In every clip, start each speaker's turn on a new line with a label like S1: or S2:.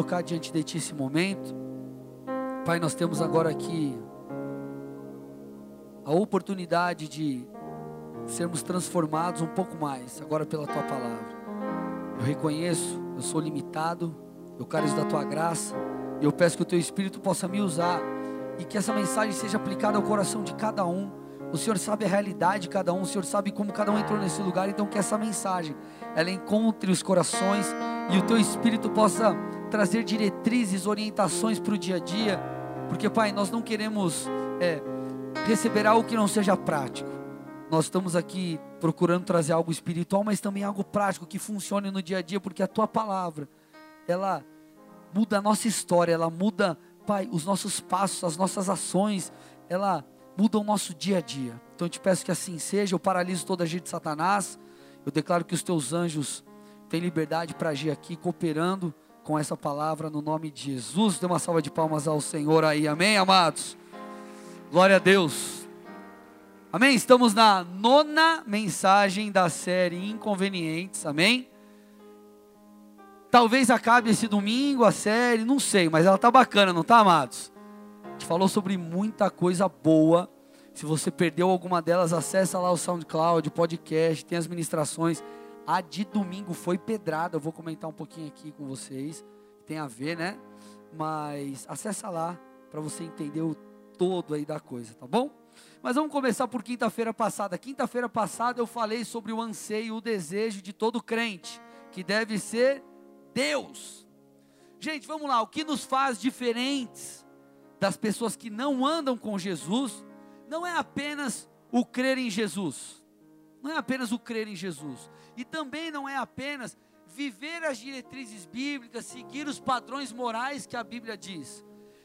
S1: colocar diante de Ti esse momento. Pai, nós temos agora aqui a oportunidade de sermos transformados um pouco mais, agora pela Tua palavra. Eu reconheço, eu sou limitado, eu careço da Tua graça, e eu peço que o Teu Espírito possa me usar e que essa mensagem seja aplicada ao coração de cada um. O Senhor sabe a realidade de cada um, o Senhor sabe como cada um entrou nesse lugar, então que essa mensagem ela encontre os corações e o teu espírito possa trazer diretrizes, orientações para o dia a dia, porque Pai, nós não queremos é, receber algo que não seja prático. Nós estamos aqui procurando trazer algo espiritual, mas também algo prático que funcione no dia a dia, porque a tua palavra, ela muda a nossa história, ela muda, Pai, os nossos passos, as nossas ações, ela muda o nosso dia a dia. Então eu te peço que assim seja. Eu paraliso toda a gente de Satanás. Eu declaro que os teus anjos têm liberdade para agir aqui, cooperando com essa palavra no nome de Jesus. Dê uma salva de palmas ao Senhor aí. Amém, amados? Glória a Deus. Amém? Estamos na nona mensagem da série Inconvenientes. Amém? Talvez acabe esse domingo a série, não sei, mas ela tá bacana, não tá, amados? A gente falou sobre muita coisa boa. Se você perdeu alguma delas, acessa lá o SoundCloud, podcast, tem as ministrações. A de domingo foi pedrada, eu vou comentar um pouquinho aqui com vocês. Tem a ver, né? Mas acessa lá para você entender o todo aí da coisa, tá bom? Mas vamos começar por quinta-feira passada. Quinta-feira passada eu falei sobre o anseio, o desejo de todo crente, que deve ser Deus. Gente, vamos lá, o que nos faz diferentes das pessoas que não andam com Jesus, não é apenas o crer em Jesus, não é apenas o crer em Jesus, e também não é apenas viver as diretrizes bíblicas, seguir os padrões morais que a Bíblia diz,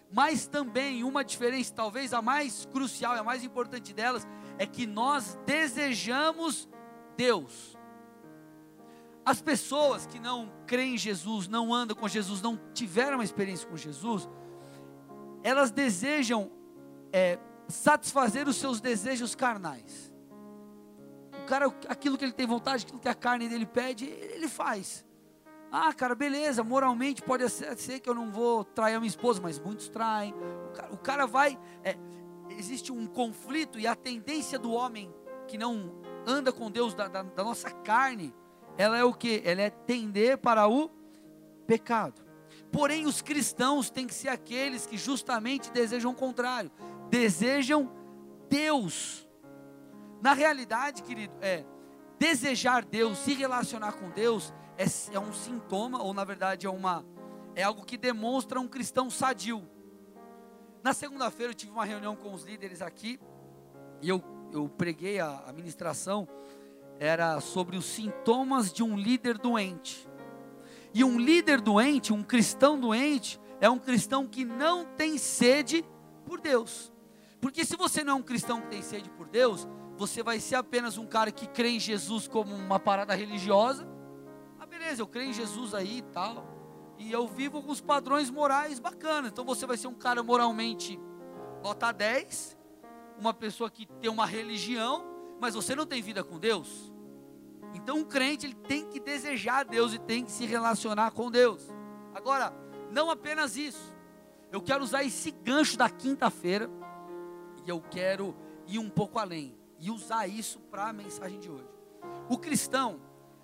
S1: mas também uma diferença, talvez a mais crucial e a mais importante delas, é que nós desejamos Deus. As pessoas que não creem em Jesus, não andam com Jesus, não tiveram uma experiência com Jesus, elas desejam é, satisfazer os seus desejos carnais. O cara, aquilo que ele tem vontade, aquilo que a carne dele pede, ele faz. Ah, cara, beleza, moralmente pode ser que eu não vou trair a minha esposa, mas muitos traem. O cara, o cara vai. É, existe um conflito e a tendência do homem que não anda com Deus, da, da, da nossa carne, ela é o que? Ela é tender para o pecado. Porém, os cristãos têm que ser aqueles que justamente desejam o contrário, desejam Deus. Na realidade, querido, é desejar Deus, se relacionar com Deus, é, é um sintoma, ou na verdade é uma é algo que demonstra um cristão sadio. Na segunda-feira eu tive uma reunião com os líderes aqui, e eu, eu preguei a, a ministração era sobre os sintomas de um líder doente. E um líder doente, um cristão doente, é um cristão que não tem sede por Deus. Porque se você não é um cristão que tem sede por Deus, você vai ser apenas um cara que crê em Jesus como uma parada religiosa. Ah, beleza, eu creio em Jesus aí e tal. E eu vivo com os padrões morais bacanas. Então você vai ser um cara moralmente nota 10, uma pessoa que tem uma religião, mas você não tem vida com Deus. Então, um crente ele tem que desejar Deus e tem que se relacionar com Deus. Agora, não apenas isso. Eu quero usar esse gancho da quinta-feira e eu quero ir um pouco além e usar isso para a mensagem de hoje. O cristão,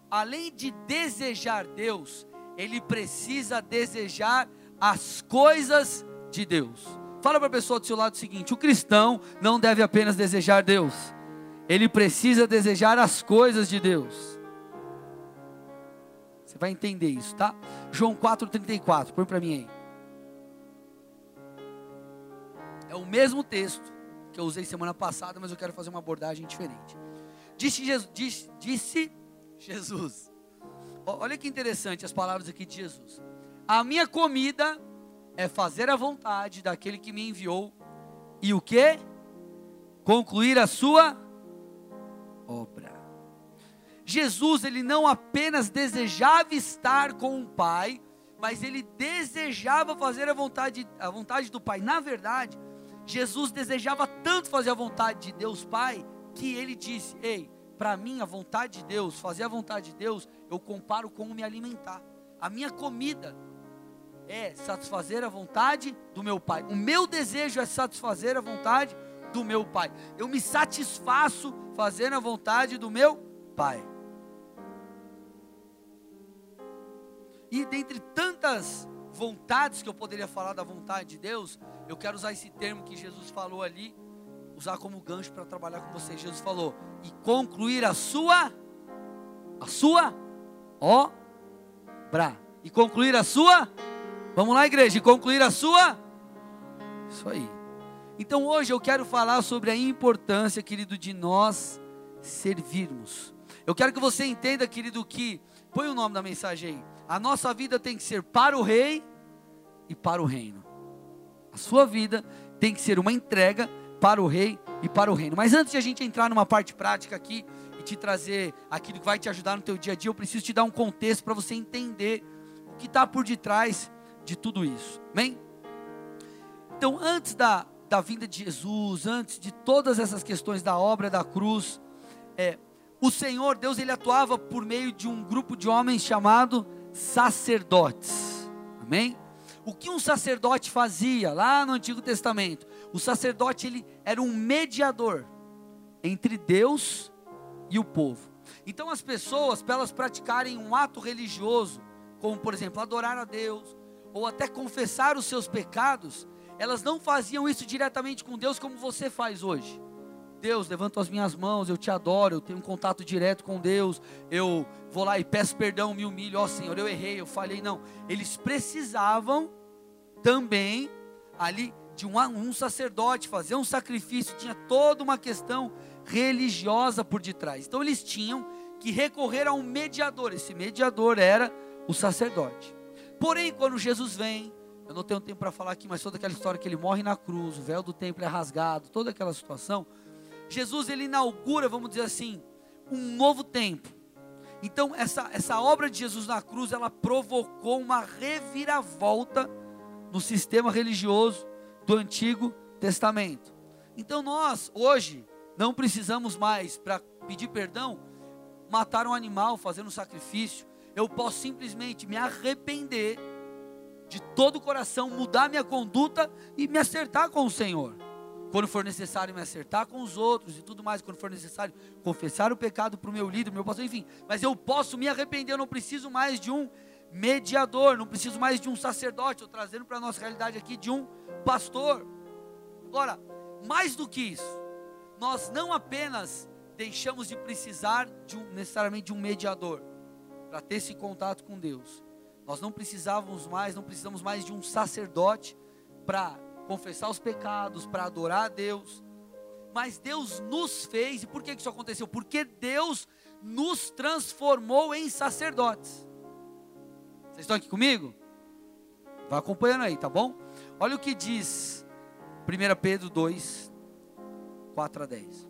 S1: além de desejar Deus, ele precisa desejar as coisas de Deus. Fala para a pessoa do seu lado o seguinte: o cristão não deve apenas desejar Deus, ele precisa desejar as coisas de Deus. Você vai entender isso, tá? João 4,34, põe para mim aí. É o mesmo texto que eu usei semana passada, mas eu quero fazer uma abordagem diferente. Disse Jesus, disse, disse Jesus. Olha que interessante as palavras aqui de Jesus. A minha comida é fazer a vontade daquele que me enviou e o que? Concluir a sua obra. Jesus, ele não apenas desejava estar com o Pai, mas ele desejava fazer a vontade, a vontade do Pai. Na verdade, Jesus desejava tanto fazer a vontade de Deus Pai, que ele disse: Ei, para mim a vontade de Deus, fazer a vontade de Deus, eu comparo com me alimentar. A minha comida é satisfazer a vontade do meu Pai. O meu desejo é satisfazer a vontade do meu Pai. Eu me satisfaço fazendo a vontade do meu Pai. E dentre tantas vontades que eu poderia falar da vontade de Deus, eu quero usar esse termo que Jesus falou ali, usar como gancho para trabalhar com vocês. Jesus falou: "E concluir a sua a sua obra. E concluir a sua Vamos lá, igreja, e concluir a sua Isso aí. Então hoje eu quero falar sobre a importância, querido, de nós servirmos. Eu quero que você entenda, querido, que põe o nome da mensagem aí. A nossa vida tem que ser para o rei e para o reino. A sua vida tem que ser uma entrega para o rei e para o reino. Mas antes de a gente entrar numa parte prática aqui e te trazer aquilo que vai te ajudar no teu dia a dia, eu preciso te dar um contexto para você entender o que está por detrás de tudo isso. Amém? Então, antes da, da vinda de Jesus, antes de todas essas questões da obra da cruz, é, o Senhor, Deus, ele atuava por meio de um grupo de homens chamado sacerdotes. Amém? O que um sacerdote fazia lá no Antigo Testamento? O sacerdote ele era um mediador entre Deus e o povo. Então as pessoas, para elas praticarem um ato religioso, como por exemplo adorar a Deus, ou até confessar os seus pecados, elas não faziam isso diretamente com Deus como você faz hoje. Deus, levanto as minhas mãos, eu te adoro, eu tenho um contato direto com Deus, eu vou lá e peço perdão, me humilho, ó oh, Senhor, eu errei, eu falhei. Não, eles precisavam também ali de um, um sacerdote fazer um sacrifício, tinha toda uma questão religiosa por detrás. Então eles tinham que recorrer a um mediador, esse mediador era o sacerdote. Porém, quando Jesus vem, eu não tenho tempo para falar aqui, mas toda aquela história que ele morre na cruz, o véu do templo é rasgado, toda aquela situação, Jesus ele inaugura, vamos dizer assim, um novo tempo. Então essa, essa obra de Jesus na cruz, ela provocou uma reviravolta no sistema religioso do Antigo Testamento. Então nós hoje não precisamos mais para pedir perdão matar um animal, fazer um sacrifício. Eu posso simplesmente me arrepender de todo o coração, mudar minha conduta e me acertar com o Senhor quando for necessário me acertar com os outros e tudo mais, quando for necessário confessar o pecado para o meu líder, meu pastor, enfim, mas eu posso me arrepender, eu não preciso mais de um mediador, não preciso mais de um sacerdote, estou trazendo para a nossa realidade aqui de um pastor. Agora, mais do que isso, nós não apenas deixamos de precisar de um, necessariamente de um mediador para ter esse contato com Deus. Nós não precisávamos mais, não precisamos mais de um sacerdote para confessar os pecados, para adorar a Deus. Mas Deus nos fez, e por que isso aconteceu? Porque Deus nos transformou em sacerdotes. Vocês estão aqui comigo? Vai acompanhando aí, tá bom? Olha o que diz 1 Pedro 2, 4 a 10.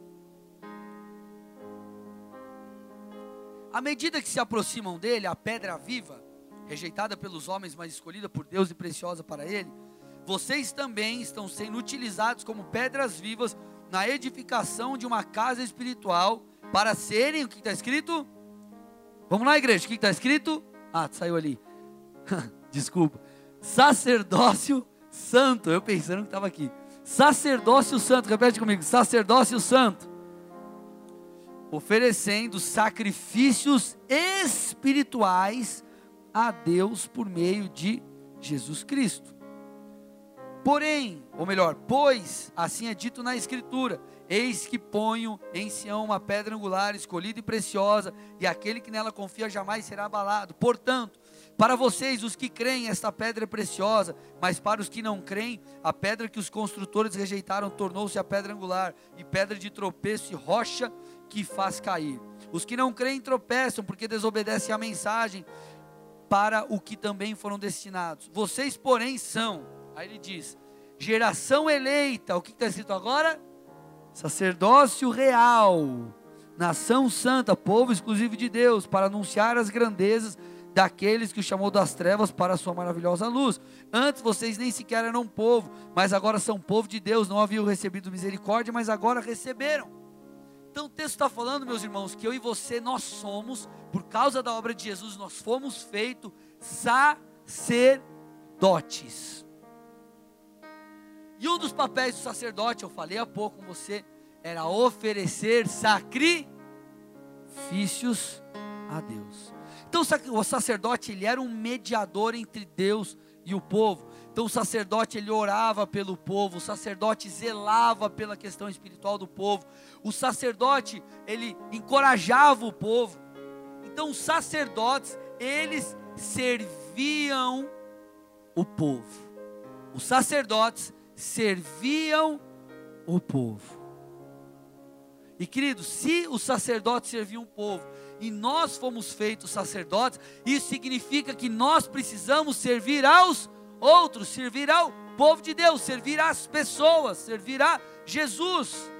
S1: À medida que se aproximam dele, a pedra viva, rejeitada pelos homens, mas escolhida por Deus e preciosa para ele, vocês também estão sendo utilizados como pedras vivas na edificação de uma casa espiritual para serem o que está escrito? Vamos lá, igreja, o que está escrito? Ah, saiu ali. Desculpa. Sacerdócio santo. Eu pensando que estava aqui. Sacerdócio santo, repete comigo. Sacerdócio santo. Oferecendo sacrifícios espirituais a Deus por meio de Jesus Cristo. Porém, ou melhor, pois, assim é dito na Escritura: Eis que ponho em Sião uma pedra angular, escolhida e preciosa, e aquele que nela confia jamais será abalado. Portanto, para vocês, os que creem, esta pedra é preciosa, mas para os que não creem, a pedra que os construtores rejeitaram tornou-se a pedra angular, e pedra de tropeço e rocha que faz cair. Os que não creem tropeçam, porque desobedecem à mensagem para o que também foram destinados. Vocês, porém, são Aí ele diz: geração eleita, o que está escrito agora? Sacerdócio real, nação santa, povo exclusivo de Deus, para anunciar as grandezas daqueles que o chamou das trevas para a sua maravilhosa luz. Antes vocês nem sequer eram povo, mas agora são povo de Deus, não haviam recebido misericórdia, mas agora receberam. Então o texto está falando, meus irmãos, que eu e você, nós somos, por causa da obra de Jesus, nós fomos feitos sacerdotes. E um dos papéis do sacerdote, eu falei há pouco com você, era oferecer sacrifícios a Deus. Então o sacerdote ele era um mediador entre Deus e o povo. Então o sacerdote ele orava pelo povo, o sacerdote zelava pela questão espiritual do povo. O sacerdote ele encorajava o povo. Então os sacerdotes eles serviam o povo. Os sacerdotes serviam o povo. E queridos, se os sacerdotes serviam o povo e nós fomos feitos sacerdotes, isso significa que nós precisamos servir aos outros, servir ao povo de Deus, servir às pessoas, servir a Jesus.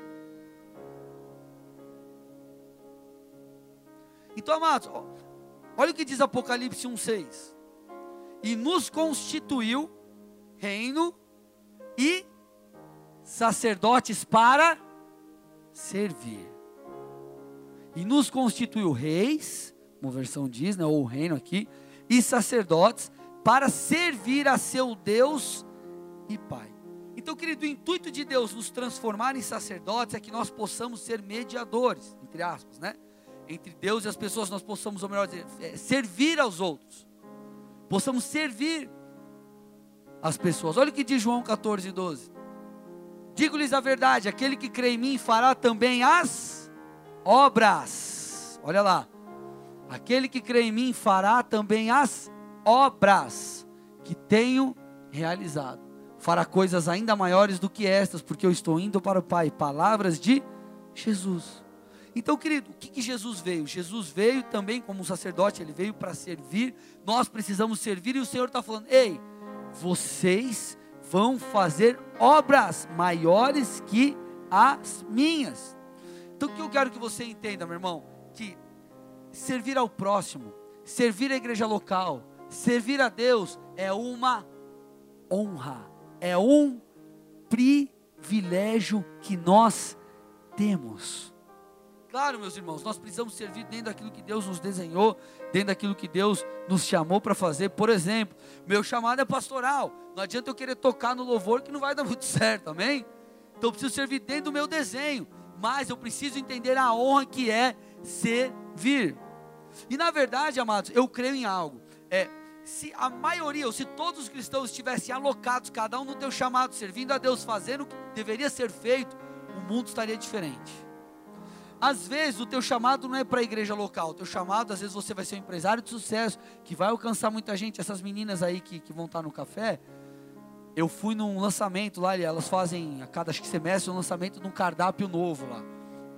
S1: Então, amados, olha o que diz Apocalipse 1,6: E nos constituiu reino e sacerdotes para servir. E nos constituiu reis, uma versão diz, né, ou reino aqui, e sacerdotes para servir a seu Deus e Pai. Então, querido, o intuito de Deus nos transformar em sacerdotes é que nós possamos ser mediadores, entre aspas, né? Entre Deus e as pessoas, nós possamos, ou melhor dizer, é, servir aos outros. Possamos servir as pessoas. Olha o que diz João 14, 12. Digo-lhes a verdade: aquele que crê em mim fará também as obras. Olha lá. Aquele que crê em mim fará também as obras que tenho realizado. Fará coisas ainda maiores do que estas, porque eu estou indo para o Pai. Palavras de Jesus. Então, querido, o que, que Jesus veio? Jesus veio também como um sacerdote, ele veio para servir. Nós precisamos servir, e o Senhor está falando: ei, vocês vão fazer obras maiores que as minhas. Então o que eu quero que você entenda, meu irmão, que servir ao próximo, servir a igreja local, servir a Deus é uma honra, é um privilégio que nós temos. Claro, meus irmãos, nós precisamos servir dentro daquilo que Deus nos desenhou, dentro daquilo que Deus nos chamou para fazer. Por exemplo, meu chamado é pastoral. Não adianta eu querer tocar no louvor que não vai dar muito certo, amém? Então eu preciso servir dentro do meu desenho, mas eu preciso entender a honra que é servir. E na verdade, amados, eu creio em algo. É, se a maioria, ou se todos os cristãos estivessem alocados, cada um no teu chamado, servindo a Deus, fazendo o que deveria ser feito, o mundo estaria diferente. Às vezes o teu chamado não é para a igreja local, o teu chamado, às vezes você vai ser um empresário de sucesso, que vai alcançar muita gente. Essas meninas aí que, que vão estar no café, eu fui num lançamento lá, elas fazem a cada acho que semestre um lançamento de um cardápio novo lá.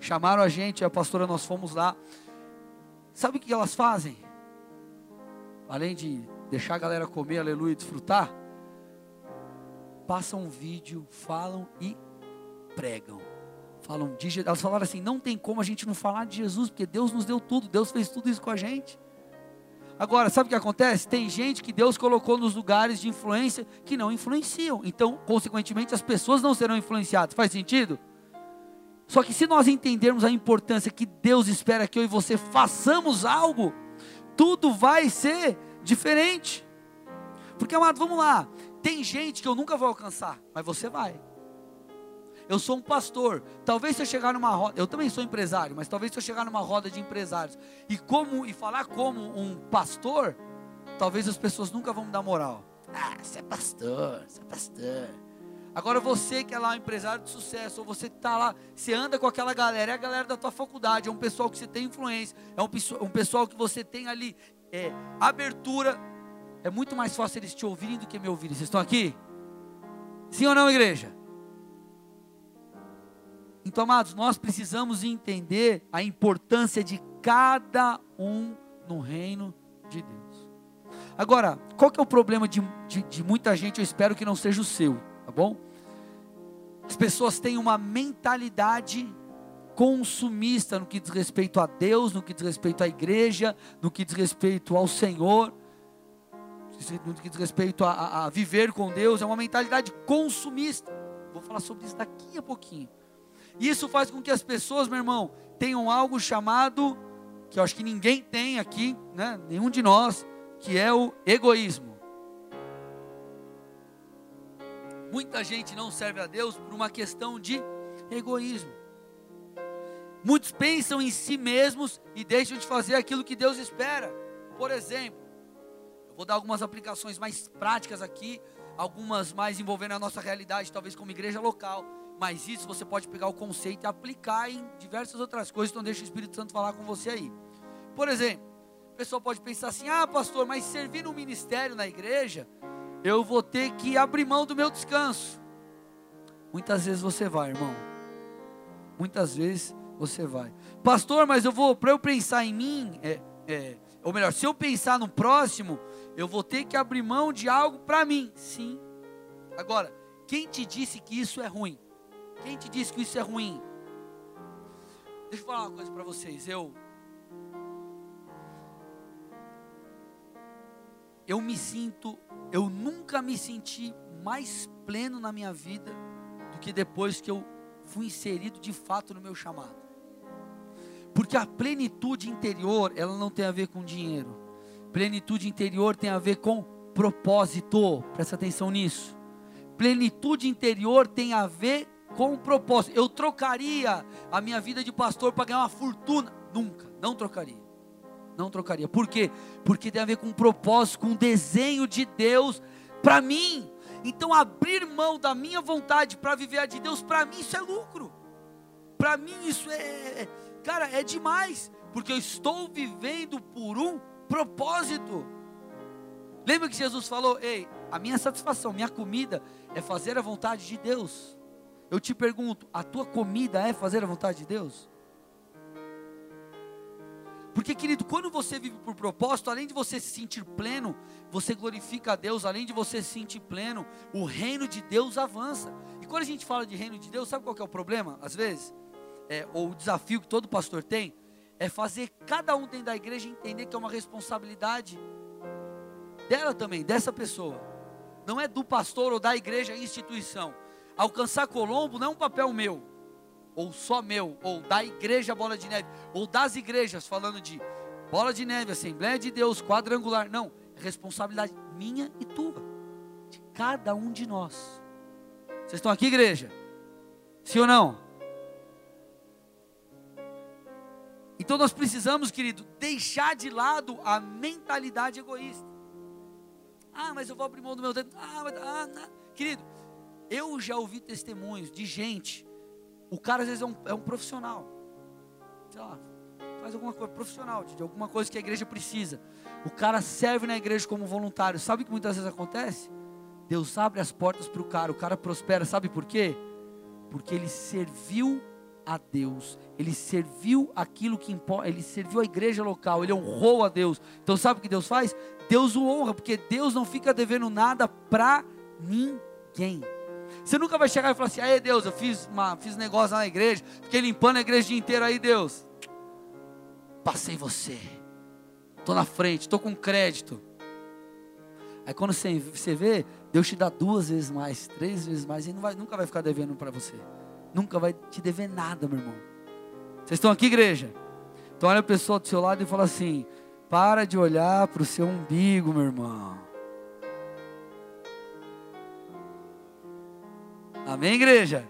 S1: Chamaram a gente, a pastora, nós fomos lá. Sabe o que elas fazem? Além de deixar a galera comer, aleluia, desfrutar, passam um vídeo, falam e pregam falam de elas falaram assim: não tem como a gente não falar de Jesus, porque Deus nos deu tudo, Deus fez tudo isso com a gente. Agora, sabe o que acontece? Tem gente que Deus colocou nos lugares de influência que não influenciam, então, consequentemente, as pessoas não serão influenciadas. Faz sentido? Só que se nós entendermos a importância que Deus espera que eu e você façamos algo, tudo vai ser diferente. Porque, amado, vamos lá. Tem gente que eu nunca vou alcançar, mas você vai. Eu sou um pastor. Talvez se eu chegar numa roda, eu também sou empresário, mas talvez se eu chegar numa roda de empresários e como e falar como um pastor, talvez as pessoas nunca vão me dar moral. Ah, você é pastor, você é pastor. Agora você que é lá um empresário de sucesso, ou você que está lá, você anda com aquela galera, é a galera da tua faculdade, é um pessoal que você tem influência, é um, um pessoal que você tem ali é, abertura. É muito mais fácil eles te ouvirem do que me ouvirem. Vocês estão aqui? Sim ou não, igreja? Então, amados, nós precisamos entender a importância de cada um no reino de Deus. Agora, qual que é o problema de, de, de muita gente? Eu espero que não seja o seu, tá bom? As pessoas têm uma mentalidade consumista no que diz respeito a Deus, no que diz respeito à igreja, no que diz respeito ao Senhor, no que diz respeito a, a, a viver com Deus, é uma mentalidade consumista. Vou falar sobre isso daqui a pouquinho. Isso faz com que as pessoas, meu irmão, tenham algo chamado, que eu acho que ninguém tem aqui, né? nenhum de nós, que é o egoísmo. Muita gente não serve a Deus por uma questão de egoísmo. Muitos pensam em si mesmos e deixam de fazer aquilo que Deus espera. Por exemplo, eu vou dar algumas aplicações mais práticas aqui, algumas mais envolvendo a nossa realidade, talvez como igreja local. Mas isso você pode pegar o conceito e aplicar em diversas outras coisas, então deixa o Espírito Santo falar com você aí. Por exemplo, a pessoa pode pensar assim: ah, pastor, mas servir no ministério na igreja, eu vou ter que abrir mão do meu descanso. Muitas vezes você vai, irmão. Muitas vezes você vai. Pastor, mas eu vou, para eu pensar em mim, é, é, ou melhor, se eu pensar no próximo, eu vou ter que abrir mão de algo para mim. Sim. Agora, quem te disse que isso é ruim? Quem te disse que isso é ruim? Deixa eu falar uma coisa para vocês. Eu eu me sinto, eu nunca me senti mais pleno na minha vida do que depois que eu fui inserido de fato no meu chamado. Porque a plenitude interior, ela não tem a ver com dinheiro. Plenitude interior tem a ver com propósito. Presta atenção nisso. Plenitude interior tem a ver com propósito. Eu trocaria a minha vida de pastor para ganhar uma fortuna? Nunca, não trocaria. Não trocaria. Por quê? Porque tem a ver com um propósito, com um desenho de Deus para mim. Então, abrir mão da minha vontade para viver a de Deus, para mim isso é lucro. Para mim isso é, é, cara, é demais, porque eu estou vivendo por um propósito. Lembra que Jesus falou: "Ei, a minha satisfação, minha comida é fazer a vontade de Deus". Eu te pergunto, a tua comida é fazer a vontade de Deus? Porque, querido, quando você vive por propósito, além de você se sentir pleno, você glorifica a Deus, além de você se sentir pleno, o reino de Deus avança. E quando a gente fala de reino de Deus, sabe qual é o problema? Às vezes, é, ou o desafio que todo pastor tem, é fazer cada um dentro da igreja entender que é uma responsabilidade dela também, dessa pessoa. Não é do pastor ou da igreja, instituição. Alcançar Colombo não é um papel meu ou só meu, ou da igreja Bola de Neve, ou das igrejas, falando de Bola de Neve, Assembleia de Deus, quadrangular. Não, é responsabilidade minha e tua, de cada um de nós. Vocês estão aqui, igreja? Sim ou não? Então nós precisamos, querido, deixar de lado a mentalidade egoísta. Ah, mas eu vou abrir mão do meu dedo. Ah, mas, ah, não. querido, eu já ouvi testemunhos de gente o cara às vezes é um, é um profissional. Sei lá, faz alguma coisa profissional, de alguma coisa que a igreja precisa. O cara serve na igreja como voluntário. Sabe o que muitas vezes acontece? Deus abre as portas para o cara, o cara prospera. Sabe por quê? Porque ele serviu a Deus, ele serviu aquilo que importa, ele serviu a igreja local, ele honrou a Deus. Então sabe o que Deus faz? Deus o honra, porque Deus não fica devendo nada para ninguém. Você nunca vai chegar e falar assim: aí Deus, eu fiz, uma, fiz negócio na igreja, fiquei limpando a igreja inteiro aí, Deus. Passei você. Estou na frente, estou com crédito. Aí quando você, você vê, Deus te dá duas vezes mais, três vezes mais, e não vai, nunca vai ficar devendo para você. Nunca vai te dever nada, meu irmão. Vocês estão aqui, igreja? Então olha a pessoa do seu lado e fala assim: para de olhar para o seu umbigo, meu irmão. Amém, igreja?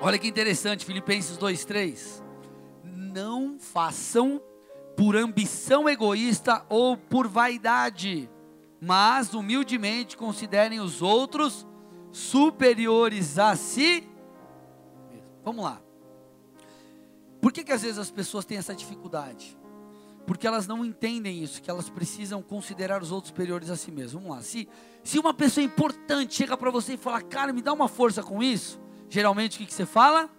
S1: Olha que interessante, Filipenses 2:3. Não façam por ambição egoísta ou por vaidade, mas humildemente considerem os outros superiores a si. Vamos lá. Por que, que às vezes as pessoas têm essa dificuldade? Porque elas não entendem isso, que elas precisam considerar os outros superiores a si mesmas. Vamos lá, se, se uma pessoa importante chega para você e fala, cara, me dá uma força com isso, geralmente o que, que você fala?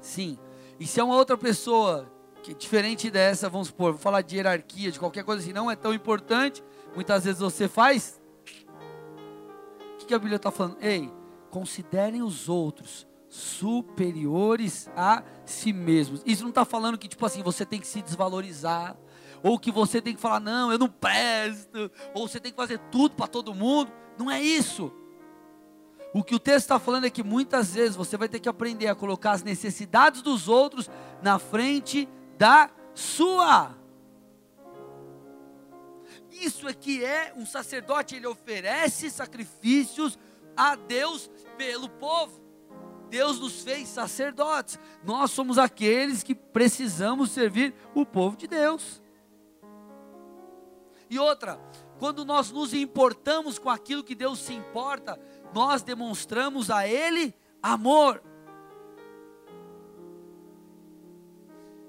S1: Sim. E se é uma outra pessoa, que diferente dessa, vamos supor, vou falar de hierarquia, de qualquer coisa assim, não é tão importante, muitas vezes você faz. O que, que a Bíblia está falando? Ei, considerem os outros superiores a si mesmos. Isso não está falando que, tipo assim, você tem que se desvalorizar, ou que você tem que falar, não, eu não presto, ou você tem que fazer tudo para todo mundo. Não é isso. O que o texto está falando é que muitas vezes você vai ter que aprender a colocar as necessidades dos outros na frente da sua. Isso é que é um sacerdote, ele oferece sacrifícios a Deus pelo povo. Deus nos fez sacerdotes. Nós somos aqueles que precisamos servir o povo de Deus. E outra, quando nós nos importamos com aquilo que Deus se importa, nós demonstramos a Ele amor.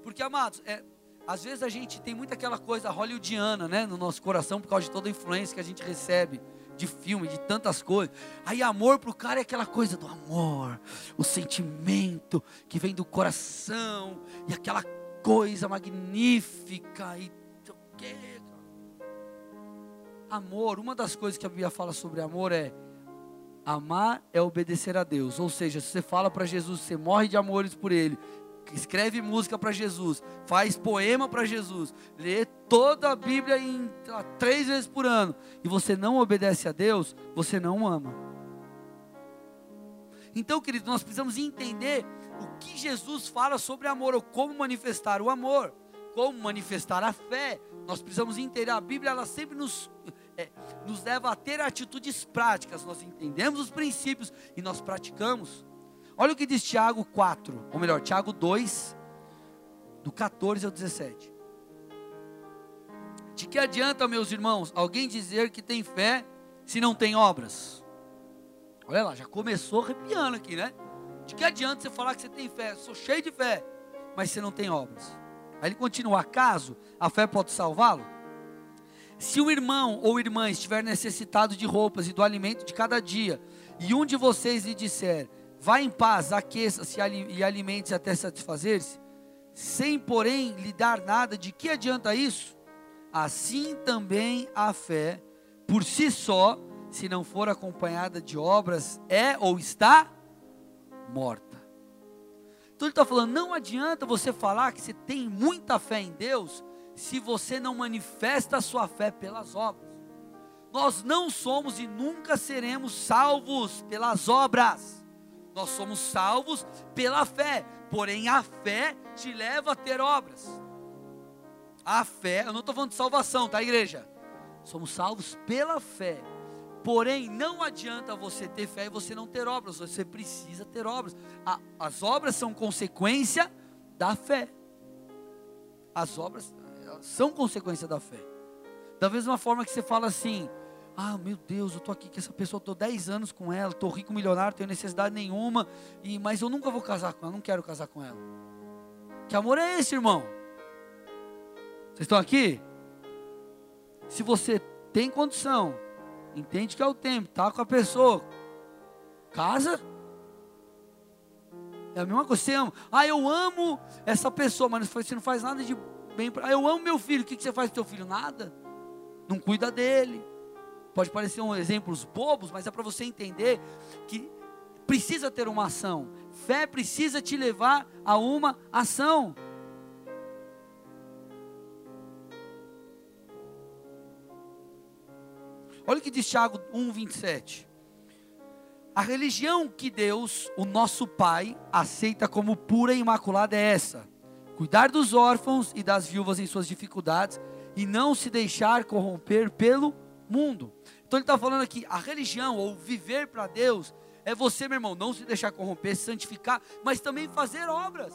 S1: Porque, amados, é, às vezes a gente tem muito aquela coisa hollywoodiana, né, no nosso coração, por causa de toda a influência que a gente recebe de filme, de tantas coisas. Aí amor para o cara é aquela coisa do amor, o sentimento que vem do coração e aquela coisa magnífica e Amor, uma das coisas que a Bíblia fala sobre amor é amar é obedecer a Deus. Ou seja, se você fala para Jesus, você morre de amores por ele, escreve música para Jesus, faz poema para Jesus, lê toda a Bíblia em lá, três vezes por ano, e você não obedece a Deus, você não ama. Então, querido, nós precisamos entender o que Jesus fala sobre amor, ou como manifestar o amor, como manifestar a fé. Nós precisamos entender, a Bíblia ela sempre nos, é, nos leva a ter atitudes práticas, nós entendemos os princípios e nós praticamos. Olha o que diz Tiago 4, ou melhor, Tiago 2, do 14 ao 17. De que adianta, meus irmãos, alguém dizer que tem fé se não tem obras? Olha lá, já começou arrepiando aqui, né? De que adianta você falar que você tem fé? Sou cheio de fé, mas você não tem obras. Aí ele continua: acaso a fé pode salvá-lo? Se o irmão ou irmã estiver necessitado de roupas e do alimento de cada dia, e um de vocês lhe disser: Vá em paz, aqueça-se e alimente-se até satisfazer-se, sem porém lhe dar nada, de que adianta isso? Assim também a fé, por si só, se não for acompanhada de obras, é ou está morta. Então ele está falando: não adianta você falar que você tem muita fé em Deus, se você não manifesta a sua fé pelas obras. Nós não somos e nunca seremos salvos pelas obras. Nós somos salvos pela fé, porém a fé te leva a ter obras. A fé, eu não estou falando de salvação, tá, igreja? Somos salvos pela fé. Porém, não adianta você ter fé e você não ter obras, você precisa ter obras. as obras são consequência da fé. As obras são consequência da fé. Da mesma forma que você fala assim, ah, meu Deus, eu estou aqui com essa pessoa, estou 10 anos com ela, estou rico, milionário, tenho necessidade nenhuma, e, mas eu nunca vou casar com ela, não quero casar com ela. Que amor é esse, irmão? Vocês estão aqui? Se você tem condição, entende que é o tempo, está com a pessoa, casa. É a mesma coisa, você ama. Ah, eu amo essa pessoa, mas você não faz nada de bem para. Ah, eu amo meu filho, o que você faz com seu filho? Nada. Não cuida dele Pode parecer um exemplos bobos, mas é para você entender que precisa ter uma ação. Fé precisa te levar a uma ação. Olha o que diz Tiago 1:27. A religião que Deus, o nosso Pai, aceita como pura e imaculada é essa: cuidar dos órfãos e das viúvas em suas dificuldades e não se deixar corromper pelo mundo. Então ele está falando aqui, a religião ou viver para Deus é você, meu irmão, não se deixar corromper, se santificar, mas também fazer obras,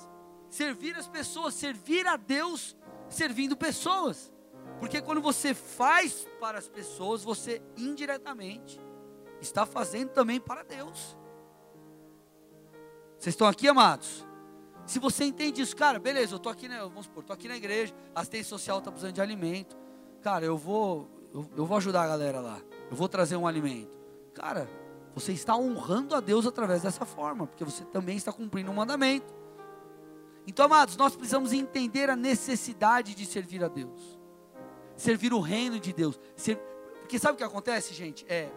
S1: servir as pessoas, servir a Deus servindo pessoas. Porque quando você faz para as pessoas, você indiretamente está fazendo também para Deus. Vocês estão aqui, amados? Se você entende isso, cara, beleza, eu estou aqui, né, vamos supor, estou aqui na igreja, assistência social está precisando de alimento. Cara, eu vou, eu, eu vou ajudar a galera lá. Eu vou trazer um alimento. Cara, você está honrando a Deus através dessa forma, porque você também está cumprindo um mandamento. Então, amados, nós precisamos entender a necessidade de servir a Deus, servir o reino de Deus. Ser... Porque sabe o que acontece, gente? É.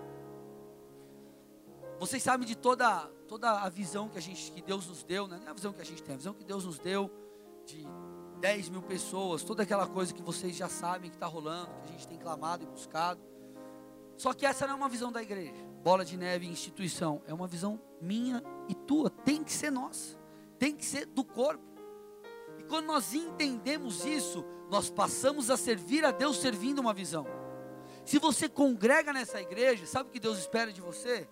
S1: Vocês sabem de toda, toda a visão que, a gente, que Deus nos deu, né? não é a visão que a gente tem, a visão que Deus nos deu de 10 mil pessoas, toda aquela coisa que vocês já sabem que está rolando, que a gente tem clamado e buscado. Só que essa não é uma visão da igreja, bola de neve, instituição, é uma visão minha e tua, tem que ser nossa, tem que ser do corpo. E quando nós entendemos isso, nós passamos a servir a Deus servindo uma visão. Se você congrega nessa igreja, sabe o que Deus espera de você?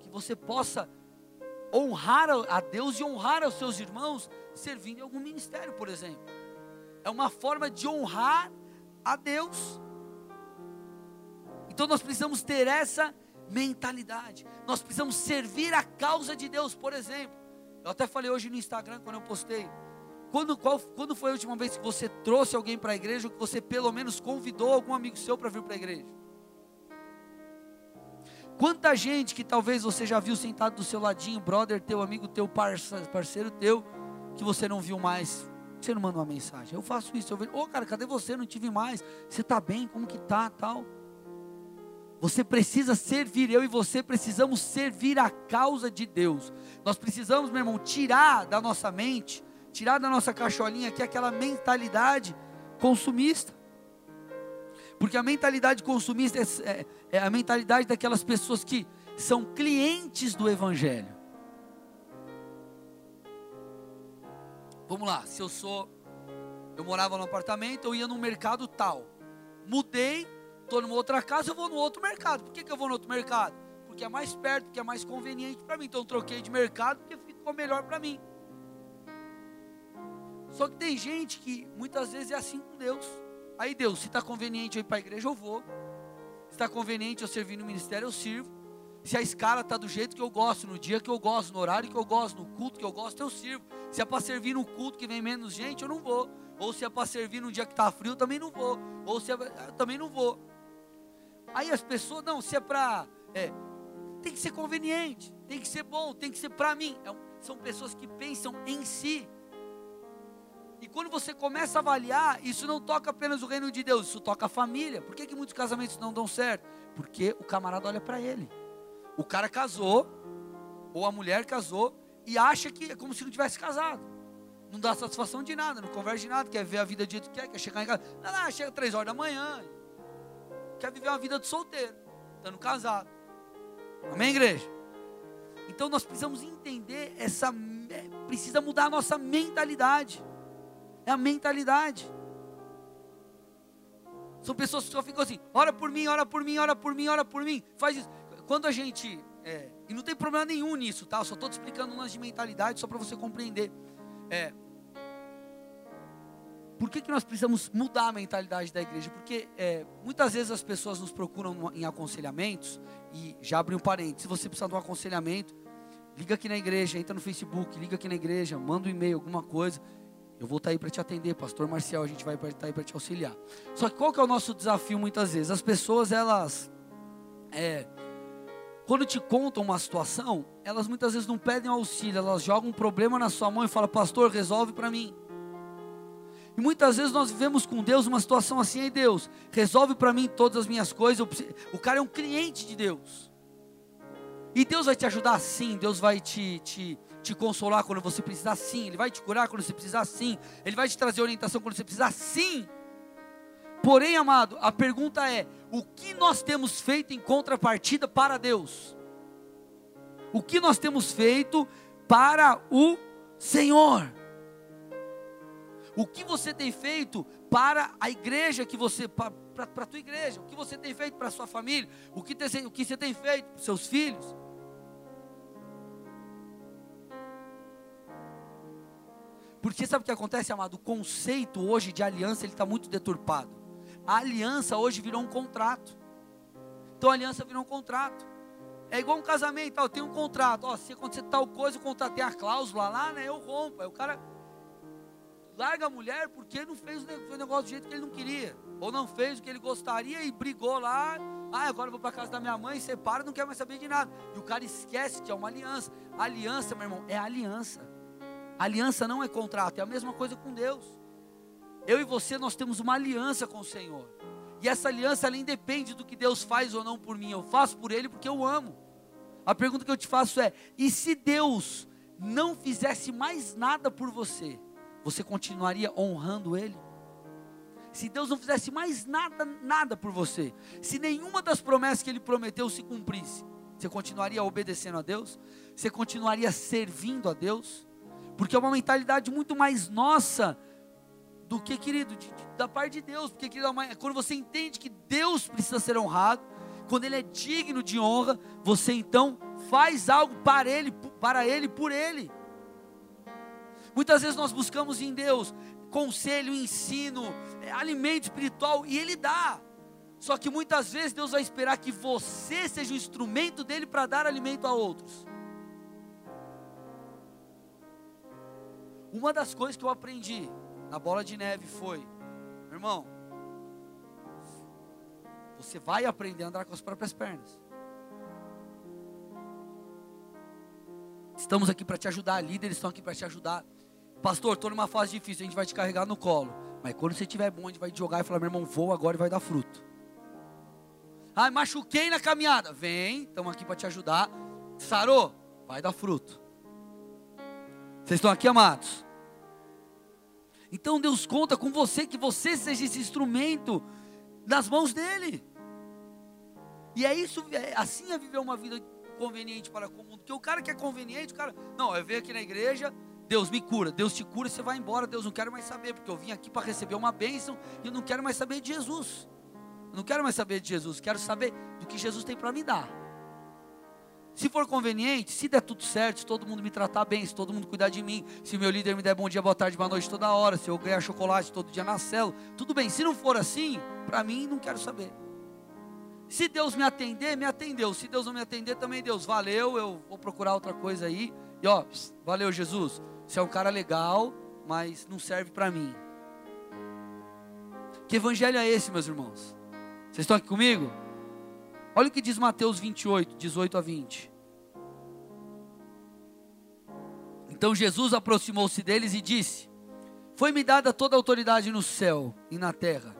S1: Que você possa honrar a Deus e honrar aos seus irmãos servindo em algum ministério, por exemplo. É uma forma de honrar a Deus. Então nós precisamos ter essa mentalidade. Nós precisamos servir a causa de Deus, por exemplo. Eu até falei hoje no Instagram quando eu postei. Quando, qual, quando foi a última vez que você trouxe alguém para a igreja ou que você pelo menos convidou algum amigo seu para vir para a igreja? Quanta gente que talvez você já viu sentado do seu ladinho, brother teu, amigo teu, parceiro teu, que você não viu mais. Você não manda uma mensagem. Eu faço isso, eu vejo, ô oh, cara, cadê você? Não tive mais. Você está bem? Como que tá? Tal. Você precisa servir, eu e você precisamos servir a causa de Deus. Nós precisamos, meu irmão, tirar da nossa mente, tirar da nossa cacholinha aqui aquela mentalidade consumista. Porque a mentalidade consumista é, é, é a mentalidade daquelas pessoas que são clientes do Evangelho. Vamos lá, se eu sou, eu morava no apartamento, eu ia no mercado tal, mudei, estou numa outra casa, eu vou no outro mercado. Por que, que eu vou no outro mercado? Porque é mais perto, porque é mais conveniente para mim. Então eu troquei de mercado porque ficou melhor para mim. Só que tem gente que muitas vezes é assim com Deus. Aí Deus, se está conveniente eu ir para a igreja, eu vou. Se está conveniente eu servir no ministério, eu sirvo. Se a escala está do jeito que eu gosto, no dia que eu gosto, no horário que eu gosto, no culto que eu gosto, eu sirvo. Se é para servir no culto que vem menos gente, eu não vou. Ou se é para servir num dia que está frio, eu também não vou. Ou se é, eu também não vou. Aí as pessoas, não, se é para. É, tem que ser conveniente, tem que ser bom, tem que ser para mim. É, são pessoas que pensam em si. E quando você começa a avaliar, isso não toca apenas o reino de Deus, isso toca a família. Por que, que muitos casamentos não dão certo? Porque o camarada olha para ele. O cara casou, ou a mulher casou, e acha que é como se não tivesse casado. Não dá satisfação de nada, não converge de nada, quer ver a vida do jeito que quer, quer chegar em casa. Não, não, chega três horas da manhã. Quer viver uma vida de solteiro, estando casado. Amém, igreja? Então nós precisamos entender essa. É, precisa mudar a nossa mentalidade. É a mentalidade. São pessoas que só ficam assim, ora por mim, ora por mim, ora por mim, ora por mim. Faz isso. Quando a gente. É, e não tem problema nenhum nisso, tá? Eu só estou te explicando um lance de mentalidade só para você compreender. É, por que, que nós precisamos mudar a mentalidade da igreja? Porque é, muitas vezes as pessoas nos procuram em aconselhamentos, e já abri um parênteses, se você precisar de um aconselhamento, liga aqui na igreja, entra no Facebook, liga aqui na igreja, manda um e-mail, alguma coisa, eu vou estar aí para te atender, pastor Marcial, a gente vai estar aí para te auxiliar. Só que qual que é o nosso desafio muitas vezes? As pessoas, elas, é, quando te contam uma situação, elas muitas vezes não pedem auxílio, elas jogam um problema na sua mão e falam, pastor, resolve para mim. E muitas vezes nós vivemos com Deus uma situação assim, aí Deus, resolve para mim todas as minhas coisas. O cara é um cliente de Deus. E Deus vai te ajudar sim, Deus vai te, te, te consolar quando você precisar, sim. Ele vai te curar quando você precisar, sim. Ele vai te trazer orientação quando você precisar, sim. Porém, amado, a pergunta é: o que nós temos feito em contrapartida para Deus? O que nós temos feito para o Senhor? O que você tem feito para a igreja que você, para a tua igreja? O que você tem feito para a sua família? O que, o que você tem feito para os seus filhos? Porque sabe o que acontece, amado? O conceito hoje de aliança ele está muito deturpado. A aliança hoje virou um contrato. Então a aliança virou um contrato. É igual um casamento, ó, tem um contrato. Ó, se acontecer tal coisa, o contrato tem a cláusula lá, né? Eu rompo. Aí o cara larga a mulher porque não fez o negócio do jeito que ele não queria. Ou não fez o que ele gostaria e brigou lá. Ah, agora eu vou para casa da minha mãe, separa, não quer mais saber de nada. E o cara esquece que é uma aliança. A aliança, meu irmão, é aliança. Aliança não é contrato, é a mesma coisa com Deus. Eu e você, nós temos uma aliança com o Senhor. E essa aliança, ela independe do que Deus faz ou não por mim. Eu faço por Ele porque eu amo. A pergunta que eu te faço é: e se Deus não fizesse mais nada por você, você continuaria honrando Ele? Se Deus não fizesse mais nada, nada por você, se nenhuma das promessas que Ele prometeu se cumprisse, você continuaria obedecendo a Deus? Você continuaria servindo a Deus? Porque é uma mentalidade muito mais nossa do que, querido? De, de, da parte de Deus. Porque, querido, quando você entende que Deus precisa ser honrado, quando Ele é digno de honra, você então faz algo para Ele, para Ele, por Ele. Muitas vezes nós buscamos em Deus conselho, ensino, é, alimento espiritual, e Ele dá. Só que muitas vezes Deus vai esperar que você seja o instrumento dele para dar alimento a outros. Uma das coisas que eu aprendi na bola de neve foi, meu irmão, você vai aprender a andar com as próprias pernas. Estamos aqui para te ajudar, líderes estão aqui para te ajudar. Pastor, estou numa fase difícil, a gente vai te carregar no colo. Mas quando você estiver bom, a gente vai te jogar e falar, meu irmão, voa agora e vai dar fruto. Ah, machuquei na caminhada. Vem, estamos aqui para te ajudar. Sarou, vai dar fruto. Vocês estão aqui, amados? Então Deus conta com você, que você seja esse instrumento nas mãos dEle. E é isso, é, assim é viver uma vida conveniente para o mundo. Porque o cara que é conveniente, o cara, não, eu venho aqui na igreja, Deus me cura, Deus te cura, você vai embora, Deus não quero mais saber, porque eu vim aqui para receber uma bênção e eu não quero mais saber de Jesus. Eu não quero mais saber de Jesus, quero saber do que Jesus tem para me dar. Se for conveniente, se der tudo certo, se todo mundo me tratar bem, se todo mundo cuidar de mim, se meu líder me der bom dia, boa tarde, boa noite toda hora, se eu ganhar chocolate todo dia na célula, tudo bem. Se não for assim, para mim não quero saber. Se Deus me atender, me atendeu. Se Deus não me atender, também Deus, valeu, eu vou procurar outra coisa aí. E ó, valeu Jesus. Você é um cara legal, mas não serve para mim. Que evangelho é esse, meus irmãos? Vocês estão aqui comigo? Olha o que diz Mateus 28, 18 a 20. Então Jesus aproximou-se deles e disse: Foi-me dada toda a autoridade no céu e na terra.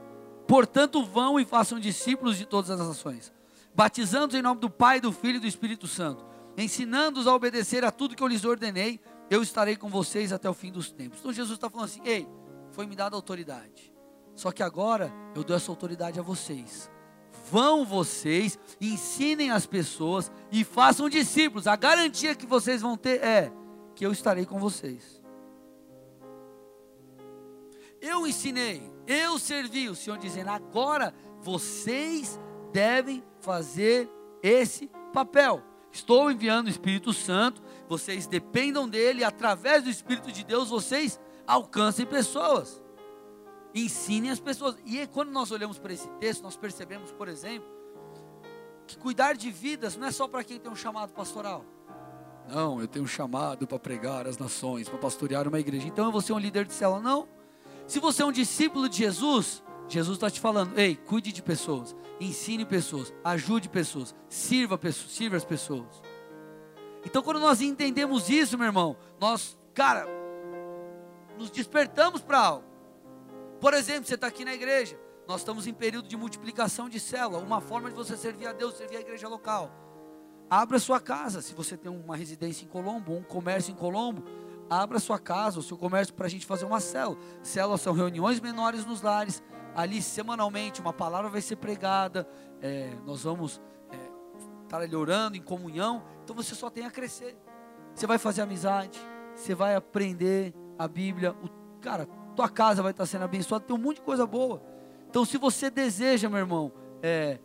S1: Portanto, vão e façam discípulos de todas as nações, batizando-os em nome do Pai, do Filho e do Espírito Santo, ensinando-os a obedecer a tudo que eu lhes ordenei, eu estarei com vocês até o fim dos tempos. Então Jesus está falando assim: ei, foi me dada autoridade. Só que agora eu dou essa autoridade a vocês. Vão vocês, ensinem as pessoas e façam discípulos. A garantia que vocês vão ter é que eu estarei com vocês. Eu ensinei, eu servi, o Senhor dizendo: agora vocês devem fazer esse papel. Estou enviando o Espírito Santo vocês dependam dele, através do Espírito de Deus vocês alcancem pessoas. Ensinem as pessoas. E quando nós olhamos para esse texto, nós percebemos, por exemplo, que cuidar de vidas não é só para quem tem um chamado pastoral. Não, eu tenho um chamado para pregar as nações, para pastorear uma igreja. Então eu vou ser um líder de célula. Não. Se você é um discípulo de Jesus, Jesus está te falando: ei, cuide de pessoas, ensine pessoas, ajude pessoas, sirva, pessoas, sirva as pessoas. Então, quando nós entendemos isso, meu irmão, nós, cara, nos despertamos para algo. Por exemplo, você está aqui na igreja, nós estamos em período de multiplicação de célula. Uma forma de você servir a Deus, servir a igreja local. Abra sua casa, se você tem uma residência em Colombo, um comércio em Colombo, abra sua casa, o seu comércio para a gente fazer uma célula. Células são reuniões menores nos lares. Ali, semanalmente, uma palavra vai ser pregada. É, nós vamos estar ali orando em comunhão, então você só tem a crescer. Você vai fazer amizade, você vai aprender a Bíblia, o, cara, tua casa vai estar sendo abençoada, tem um monte de coisa boa. Então, se você deseja, meu irmão, é,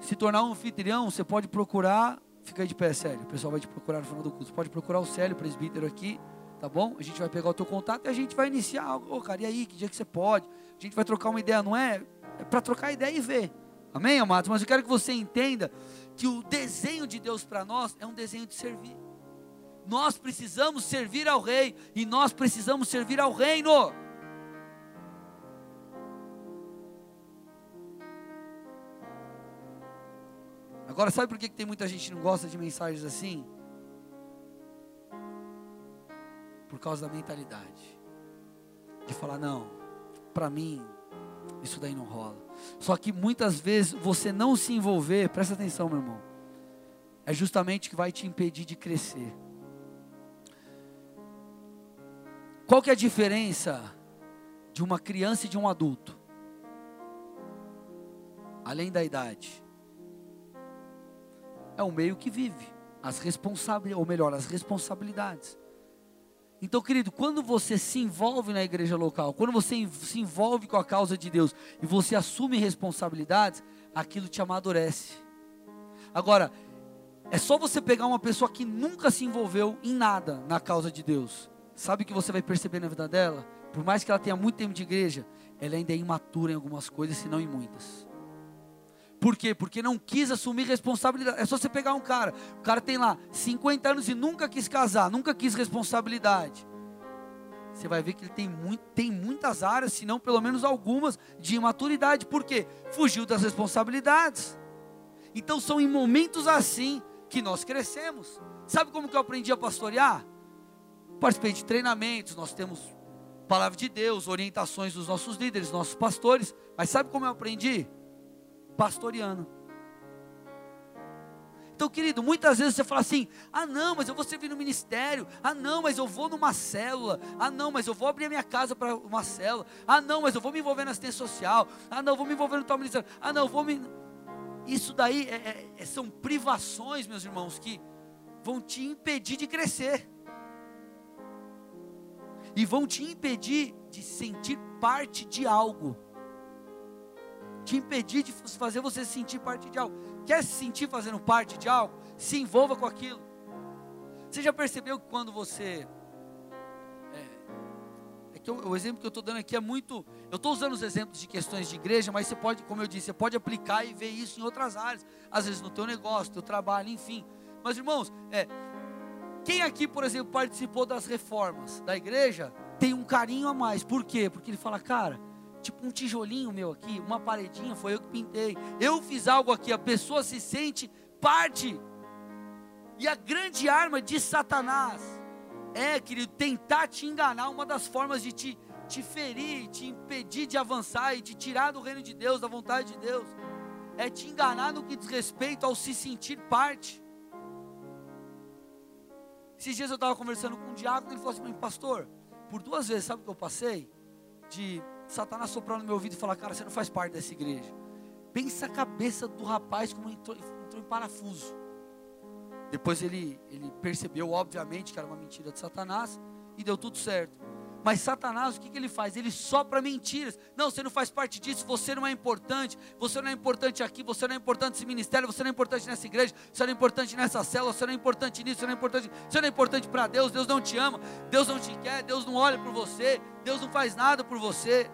S1: se tornar um anfitrião, você pode procurar, fica aí de pé, Célio, o pessoal vai te procurar no final do curso, pode procurar o Célio, presbítero aqui, tá bom? A gente vai pegar o teu contato e a gente vai iniciar, ô oh, cara, e aí, que dia que você pode? A gente vai trocar uma ideia, não é? É para trocar ideia e ver. Amém, amados? Mas eu quero que você entenda que o desenho de Deus para nós é um desenho de servir. Nós precisamos servir ao Rei e nós precisamos servir ao Reino. Agora, sabe por que tem muita gente que não gosta de mensagens assim? Por causa da mentalidade. De falar, não, para mim, isso daí não rola. Só que muitas vezes você não se envolver, presta atenção, meu irmão, é justamente o que vai te impedir de crescer. Qual que é a diferença de uma criança e de um adulto? Além da idade. É o meio que vive, as responsabilidades, ou melhor, as responsabilidades. Então, querido, quando você se envolve na igreja local, quando você se envolve com a causa de Deus e você assume responsabilidades, aquilo te amadurece. Agora, é só você pegar uma pessoa que nunca se envolveu em nada na causa de Deus. Sabe o que você vai perceber na vida dela? Por mais que ela tenha muito tempo de igreja, ela ainda é imatura em algumas coisas, se não em muitas. Por quê? Porque não quis assumir responsabilidade. É só você pegar um cara, o cara tem lá 50 anos e nunca quis casar, nunca quis responsabilidade. Você vai ver que ele tem, muito, tem muitas áreas, se não pelo menos algumas, de imaturidade. Por quê? Fugiu das responsabilidades. Então são em momentos assim que nós crescemos. Sabe como que eu aprendi a pastorear? Participei de treinamentos, nós temos palavra de Deus, orientações dos nossos líderes, nossos pastores. Mas sabe como eu aprendi? Pastoreando. Então, querido, muitas vezes você fala assim: ah, não, mas eu vou servir no ministério. Ah, não, mas eu vou numa célula. Ah, não, mas eu vou abrir a minha casa para uma célula. Ah, não, mas eu vou me envolver na assistência social. Ah, não, eu vou me envolver no tal ministério. Ah, não, eu vou me. Isso daí é, é, é, são privações, meus irmãos, que vão te impedir de crescer. E vão te impedir de sentir parte de algo. Te impedir de fazer você sentir parte de algo. Quer se sentir fazendo parte de algo? Se envolva com aquilo. Você já percebeu que quando você que eu, o exemplo que eu estou dando aqui é muito. Eu estou usando os exemplos de questões de igreja, mas você pode, como eu disse, você pode aplicar e ver isso em outras áreas. Às vezes no teu negócio, no teu trabalho, enfim. Mas irmãos, é, quem aqui, por exemplo, participou das reformas da igreja, tem um carinho a mais. Por quê? Porque ele fala, cara, tipo um tijolinho meu aqui, uma paredinha, foi eu que pintei. Eu fiz algo aqui, a pessoa se sente parte. E a grande arma de Satanás é, querido, tentar te enganar, uma das formas de te, te ferir, te impedir de avançar e de tirar do reino de Deus, da vontade de Deus, é te enganar no que diz respeito ao se sentir parte. Esses dias eu estava conversando com um diácono, ele falou assim: pastor, por duas vezes, sabe o que eu passei? De Satanás soprar no meu ouvido e falar: cara, você não faz parte dessa igreja. Pensa a cabeça do rapaz como entrou, entrou em parafuso. Depois ele, ele percebeu, obviamente, que era uma mentira de Satanás e deu tudo certo. Mas Satanás, o que, que ele faz? Ele sopra mentiras. Não, você não faz parte disso, você não é importante, você não é importante aqui, você não é importante nesse ministério, você não é importante nessa igreja, você não é importante nessa célula, você não é importante nisso, você não é importante, você não é importante para Deus, Deus não te ama, Deus não te quer, Deus não olha por você, Deus não faz nada por você.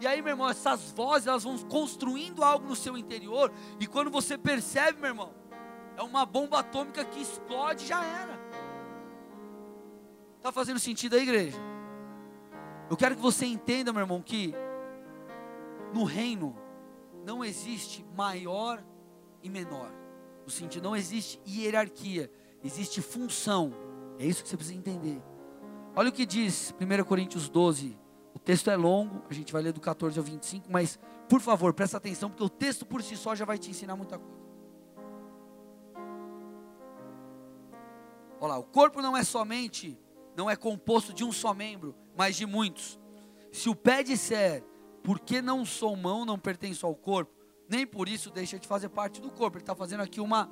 S1: E aí, meu irmão, essas vozes elas vão construindo algo no seu interior, e quando você percebe, meu irmão, é uma bomba atômica que explode já era. Está fazendo sentido aí, igreja? Eu quero que você entenda, meu irmão, que no reino não existe maior e menor. No sentido, não existe hierarquia, existe função. É isso que você precisa entender. Olha o que diz 1 Coríntios 12. O texto é longo, a gente vai ler do 14 ao 25, mas por favor, presta atenção, porque o texto por si só já vai te ensinar muita coisa. Olha lá, o corpo não é somente, não é composto de um só membro, mas de muitos. Se o pé disser, porque não sou mão, não pertenço ao corpo, nem por isso deixa de fazer parte do corpo. Ele está fazendo aqui uma,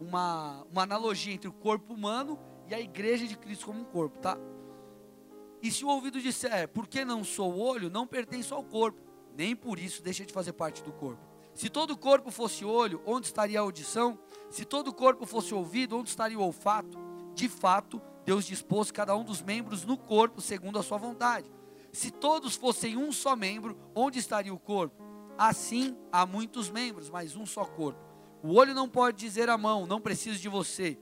S1: uma, uma analogia entre o corpo humano e a igreja de Cristo como um corpo, tá? E se o ouvido disser, porque não sou olho, não pertenço ao corpo, nem por isso deixa de fazer parte do corpo. Se todo o corpo fosse olho, onde estaria a audição? Se todo o corpo fosse ouvido, onde estaria o olfato? de fato, Deus dispôs cada um dos membros no corpo segundo a sua vontade. Se todos fossem um só membro, onde estaria o corpo? Assim, há muitos membros, mas um só corpo. O olho não pode dizer à mão, não preciso de você.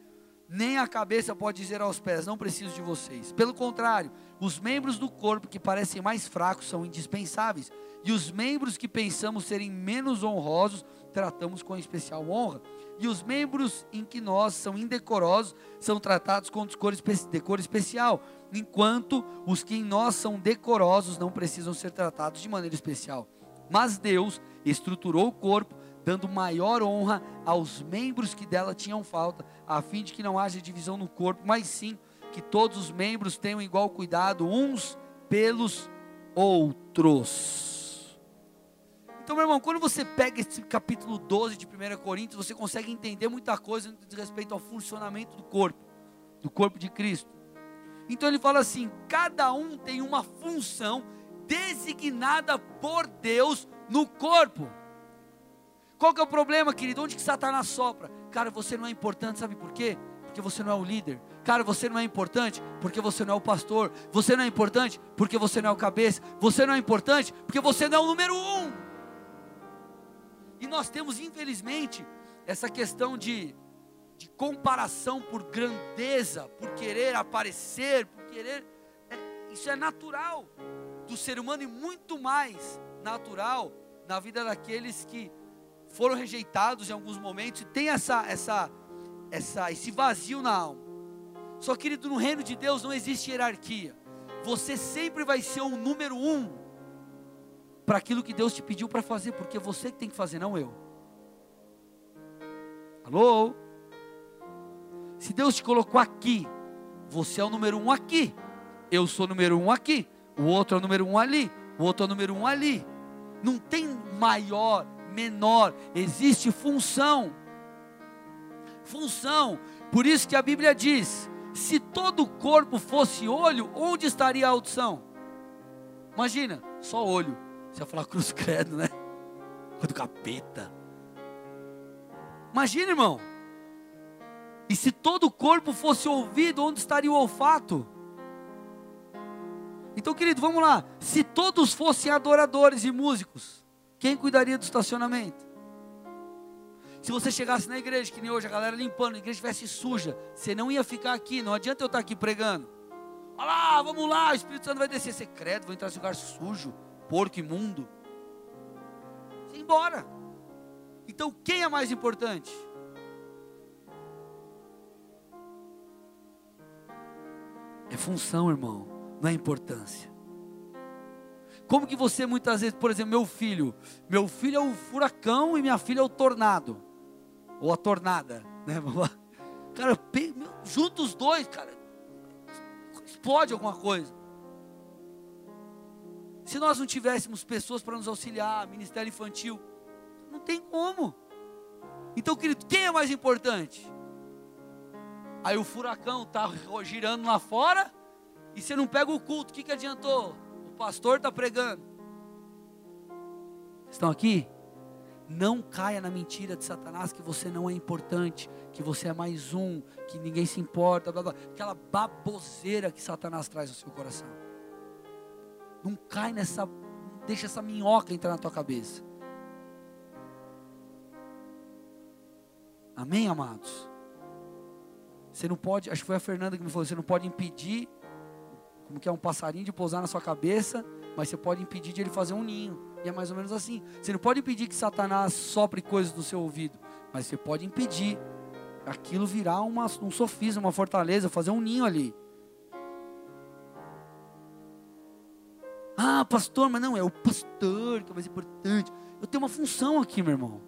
S1: Nem a cabeça pode dizer aos pés, não preciso de vocês. Pelo contrário, os membros do corpo que parecem mais fracos são indispensáveis. E os membros que pensamos serem menos honrosos, tratamos com especial honra e os membros em que nós são indecorosos são tratados com decoro especial, enquanto os que em nós são decorosos não precisam ser tratados de maneira especial. Mas Deus estruturou o corpo, dando maior honra aos membros que dela tinham falta, a fim de que não haja divisão no corpo, mas sim que todos os membros tenham igual cuidado uns pelos outros. Então, meu irmão, quando você pega esse capítulo 12 de 1 Coríntios, você consegue entender muita coisa a respeito ao funcionamento do corpo, do corpo de Cristo. Então ele fala assim: cada um tem uma função designada por Deus no corpo. Qual que é o problema, querido? Onde que Satanás sopra? Cara, você não é importante, sabe por quê? Porque você não é o líder. Cara, você não é importante porque você não é o pastor. Você não é importante porque você não é o cabeça. Você não é importante porque você não é o número um. E nós temos, infelizmente, essa questão de, de comparação por grandeza, por querer aparecer, por querer. É, isso é natural do ser humano e muito mais natural na vida daqueles que foram rejeitados em alguns momentos e tem essa, essa, essa, esse vazio na alma. Só querido, no reino de Deus não existe hierarquia. Você sempre vai ser o número um para aquilo que Deus te pediu para fazer, porque você que tem que fazer, não eu. Alô? Se Deus te colocou aqui, você é o número um aqui. Eu sou o número um aqui. O outro é o número um ali. O outro é o número um ali. Não tem maior, menor. Existe função. Função. Por isso que a Bíblia diz: se todo o corpo fosse olho, onde estaria a audição? Imagina, só olho. Você ia falar cruz credo, né? Do capeta. Imagina, irmão. E se todo o corpo fosse ouvido, onde estaria o olfato? Então, querido, vamos lá. Se todos fossem adoradores e músicos, quem cuidaria do estacionamento? Se você chegasse na igreja, que nem hoje, a galera limpando, a igreja estivesse suja, você não ia ficar aqui, não adianta eu estar aqui pregando. Olha lá, vamos lá, o Espírito Santo vai descer. Você credo, vou entrar nesse lugar sujo, porco imundo. Você embora. Então quem é mais importante? É função, irmão, não é importância. Como que você muitas vezes, por exemplo, meu filho, meu filho é o furacão e minha filha é o tornado, ou a tornada, né? Cara, junta os dois, cara, explode alguma coisa. Se nós não tivéssemos pessoas para nos auxiliar, ministério infantil, não tem como. Então, querido, quem é mais importante? Aí o furacão está girando lá fora e você não pega o culto, o que, que adiantou? O pastor está pregando. Estão aqui? Não caia na mentira de Satanás que você não é importante, que você é mais um, que ninguém se importa, blá, blá. aquela baboseira que Satanás traz no seu coração. Não cai nessa, deixa essa minhoca entrar na tua cabeça. Amém, amados? Você não pode, acho que foi a Fernanda que me falou, você não pode impedir, como que é um passarinho de pousar na sua cabeça, mas você pode impedir de ele fazer um ninho. E é mais ou menos assim. Você não pode impedir que Satanás sopre coisas no seu ouvido, mas você pode impedir aquilo virar uma, um sofisma, uma fortaleza, fazer um ninho ali. Pastor, mas não, é o pastor que é mais importante. Eu tenho uma função aqui, meu irmão.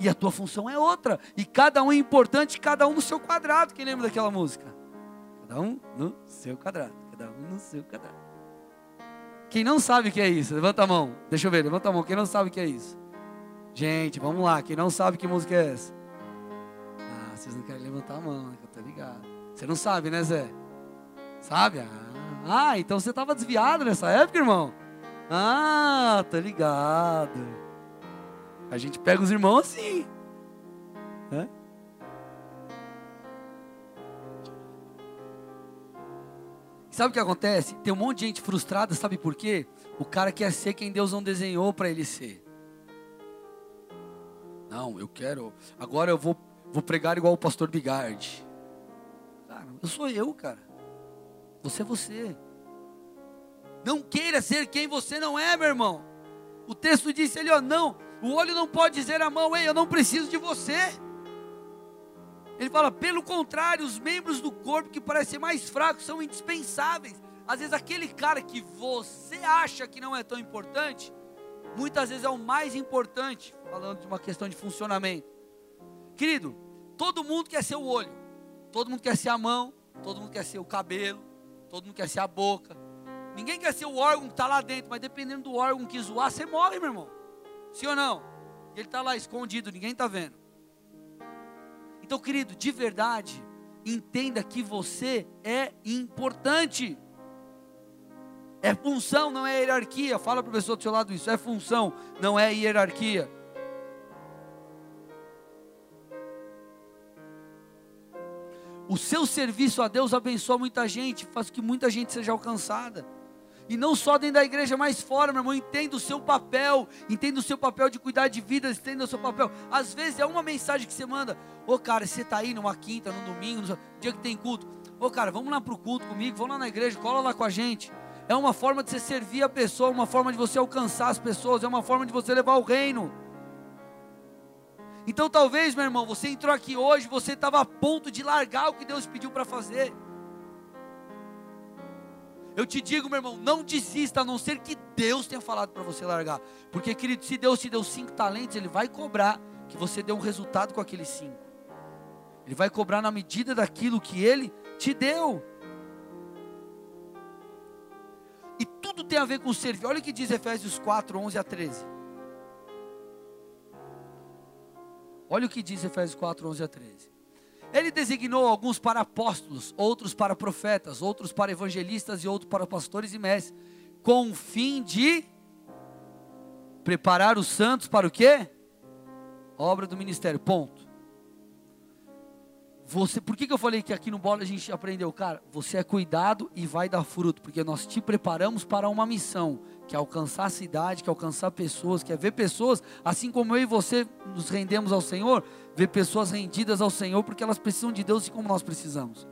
S1: E a tua função é outra. E cada um é importante, cada um no seu quadrado. Quem lembra daquela música? Cada um no seu quadrado. Cada um no seu quadrado. Quem não sabe o que é isso? Levanta a mão. Deixa eu ver, levanta a mão. Quem não sabe o que é isso? Gente, vamos lá. Quem não sabe que música é essa? Ah, vocês não querem levantar a mão, né? Que ligado. Você não sabe, né, Zé? Sabe? Ah, ah então você estava desviado nessa época, irmão? Ah, tô ligado. A gente pega os irmãos assim. Né? Sabe o que acontece? Tem um monte de gente frustrada, sabe por quê? O cara quer ser quem Deus não desenhou para ele ser. Não, eu quero. Agora eu vou, vou pregar igual o pastor Bigard. Cara, eu sou eu, cara. Você é você. Não queira ser quem você não é, meu irmão. O texto disse ali, ó, não, o olho não pode dizer à mão, ei, eu não preciso de você. Ele fala, pelo contrário, os membros do corpo que parecem mais fracos são indispensáveis. Às vezes aquele cara que você acha que não é tão importante, muitas vezes é o mais importante, falando de uma questão de funcionamento. Querido, todo mundo quer ser o olho, todo mundo quer ser a mão, todo mundo quer ser o cabelo, todo mundo quer ser a boca. Ninguém quer ser o órgão que está lá dentro, mas dependendo do órgão que zoar, você morre, meu irmão. Sim ou não? Ele está lá escondido, ninguém está vendo. Então, querido, de verdade, entenda que você é importante. É função, não é hierarquia. Fala para o pessoa do seu lado isso. É função, não é hierarquia. O seu serviço a Deus abençoa muita gente, faz que muita gente seja alcançada. E não só dentro da igreja, mas fora, meu irmão. Entenda o seu papel. Entenda o seu papel de cuidar de vidas. Entenda o seu papel. Às vezes é uma mensagem que você manda. Ô oh, cara, você está aí numa quinta, num domingo, no dia que tem culto. Ô oh, cara, vamos lá para o culto comigo. Vamos lá na igreja, cola lá com a gente. É uma forma de você servir a pessoa. Uma forma de você alcançar as pessoas. É uma forma de você levar o reino. Então talvez, meu irmão, você entrou aqui hoje, você estava a ponto de largar o que Deus pediu para fazer. Eu te digo, meu irmão, não desista, a não ser que Deus tenha falado para você largar. Porque, querido, se Deus te deu cinco talentos, Ele vai cobrar que você dê um resultado com aqueles cinco. Ele vai cobrar na medida daquilo que Ele te deu. E tudo tem a ver com servir. Olha o que diz Efésios 4, 11 a 13. Olha o que diz Efésios 4, 11 a 13. Ele designou alguns para apóstolos, outros para profetas, outros para evangelistas e outros para pastores e mestres, com o fim de preparar os santos para o quê? Obra do ministério. Ponto. Você, por que, que eu falei que aqui no Bola a gente aprendeu, cara? Você é cuidado e vai dar fruto, porque nós te preparamos para uma missão que é alcançar a cidade, que é alcançar pessoas, que é ver pessoas, assim como eu e você nos rendemos ao Senhor, ver pessoas rendidas ao Senhor, porque elas precisam de Deus e como nós precisamos.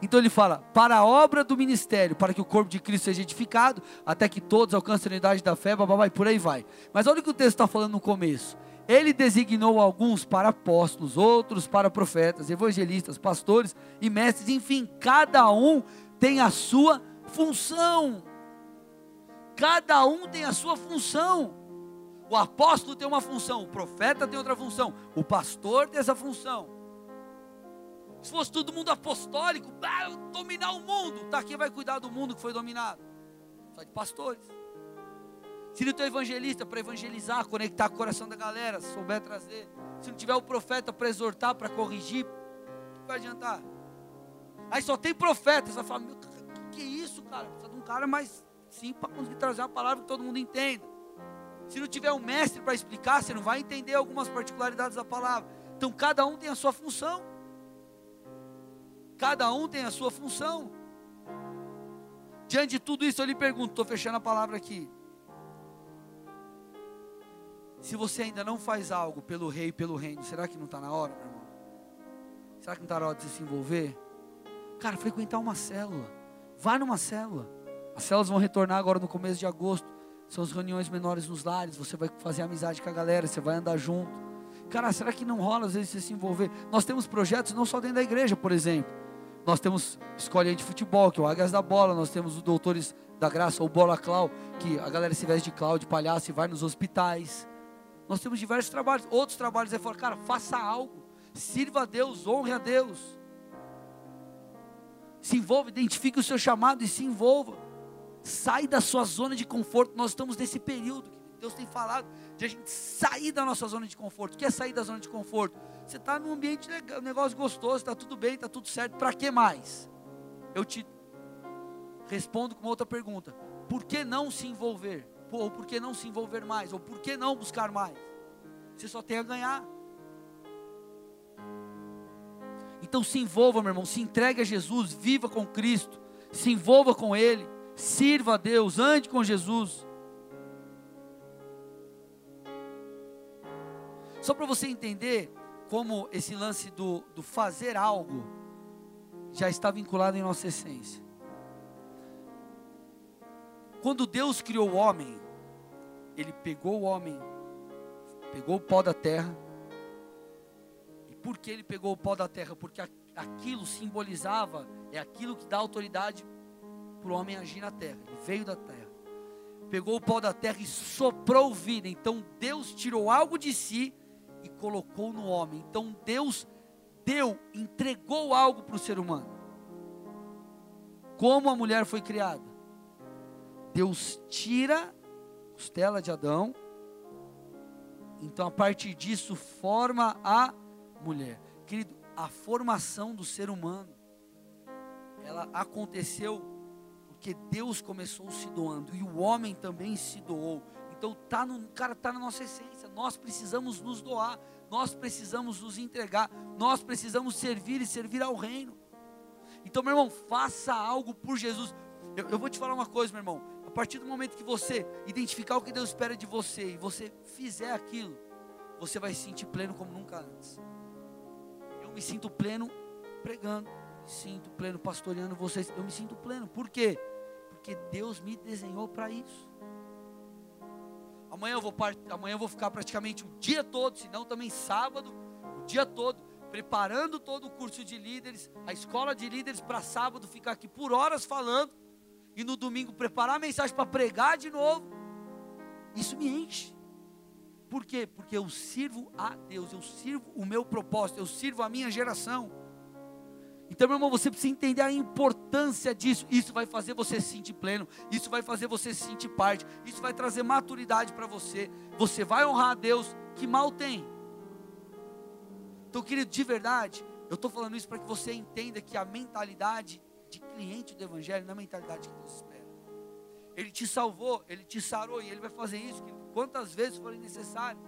S1: Então ele fala, para a obra do ministério, para que o corpo de Cristo seja edificado, até que todos alcancem a unidade da fé, babá, e por aí vai. Mas olha o que o texto está falando no começo. Ele designou alguns para apóstolos, outros para profetas, evangelistas, pastores e mestres, enfim, cada um tem a sua função. Cada um tem a sua função. O apóstolo tem uma função, o profeta tem outra função, o pastor tem essa função. Se fosse todo mundo apostólico, ah, dominar o mundo, tá quem vai cuidar do mundo que foi dominado? Só de pastores. Se não tem evangelista para evangelizar, conectar o coração da galera, se souber trazer. Se não tiver o profeta para exortar, para corrigir, o que vai adiantar? Aí só tem profeta, falar, meu, que, que é isso, cara? Precisa de um cara mais sim para conseguir trazer uma palavra que todo mundo entenda. Se não tiver um mestre para explicar, você não vai entender algumas particularidades da palavra. Então cada um tem a sua função. Cada um tem a sua função. Diante de tudo isso, eu lhe pergunto, estou fechando a palavra aqui. Se você ainda não faz algo pelo rei e pelo reino, será que não está na hora, meu irmão? Será que não está na hora de se envolver? Cara, frequentar uma célula. Vá numa célula. As células vão retornar agora no começo de agosto. São as reuniões menores nos lares. Você vai fazer amizade com a galera, você vai andar junto. Cara, será que não rola às vezes você se envolver? Nós temos projetos não só dentro da igreja, por exemplo. Nós temos escola de futebol, que é o Águias da Bola. Nós temos os doutores da graça, ou Bola Clau, que a galera se veste de Clau, de palhaço e vai nos hospitais. Nós temos diversos trabalhos. Outros trabalhos é fora. Cara, faça algo. Sirva a Deus, honre a Deus. Se envolva, identifique o seu chamado e se envolva. Sai da sua zona de conforto. Nós estamos nesse período. Deus tem falado de a gente sair da nossa zona de conforto. O que é sair da zona de conforto? Você está num ambiente legal, um negócio gostoso, está tudo bem, está tudo certo. Para que mais? Eu te respondo com outra pergunta: por que não se envolver? Ou por que não se envolver mais? Ou por que não buscar mais? Você só tem a ganhar. Então se envolva, meu irmão, se entregue a Jesus, viva com Cristo, se envolva com Ele sirva a Deus, ande com Jesus. Só para você entender como esse lance do, do fazer algo já está vinculado em nossa essência. Quando Deus criou o homem, Ele pegou o homem, pegou o pó da terra. E por que Ele pegou o pó da terra? Porque aquilo simbolizava, é aquilo que dá autoridade para o homem agir na terra. Ele veio da terra, pegou o pó da terra e soprou vida. Então Deus tirou algo de si e colocou no homem. Então Deus deu, entregou algo para o ser humano. Como a mulher foi criada? Deus tira a costela de Adão. Então a partir disso forma a mulher. Querido, a formação do ser humano, ela aconteceu porque Deus começou se doando e o homem também se doou. Então tá no, cara, tá na nossa essência. Nós precisamos nos doar, nós precisamos nos entregar, nós precisamos servir e servir ao reino. Então, meu irmão, faça algo por Jesus. Eu, eu vou te falar uma coisa, meu irmão. Partir do momento que você identificar o que Deus espera de você e você fizer aquilo, você vai se sentir pleno como nunca antes. Eu me sinto pleno pregando, me sinto pleno pastoreando vocês. Eu me sinto pleno. Por quê? Porque Deus me desenhou para isso. Amanhã eu, vou, amanhã eu vou ficar praticamente o dia todo, se não também sábado, o dia todo, preparando todo o curso de líderes, a escola de líderes para sábado ficar aqui por horas falando, e no domingo preparar a mensagem para pregar de novo. Isso me enche. Por quê? Porque eu sirvo a Deus, eu sirvo o meu propósito, eu sirvo a minha geração. Então, meu irmão, você precisa entender a importância disso. Isso vai fazer você se sentir pleno, isso vai fazer você se sentir parte, isso vai trazer maturidade para você. Você vai honrar a Deus, que mal tem. Então, querido, de verdade, eu estou falando isso para que você entenda que a mentalidade de cliente do Evangelho não é a mentalidade que Deus espera. Ele te salvou, ele te sarou e ele vai fazer isso quantas vezes forem necessárias.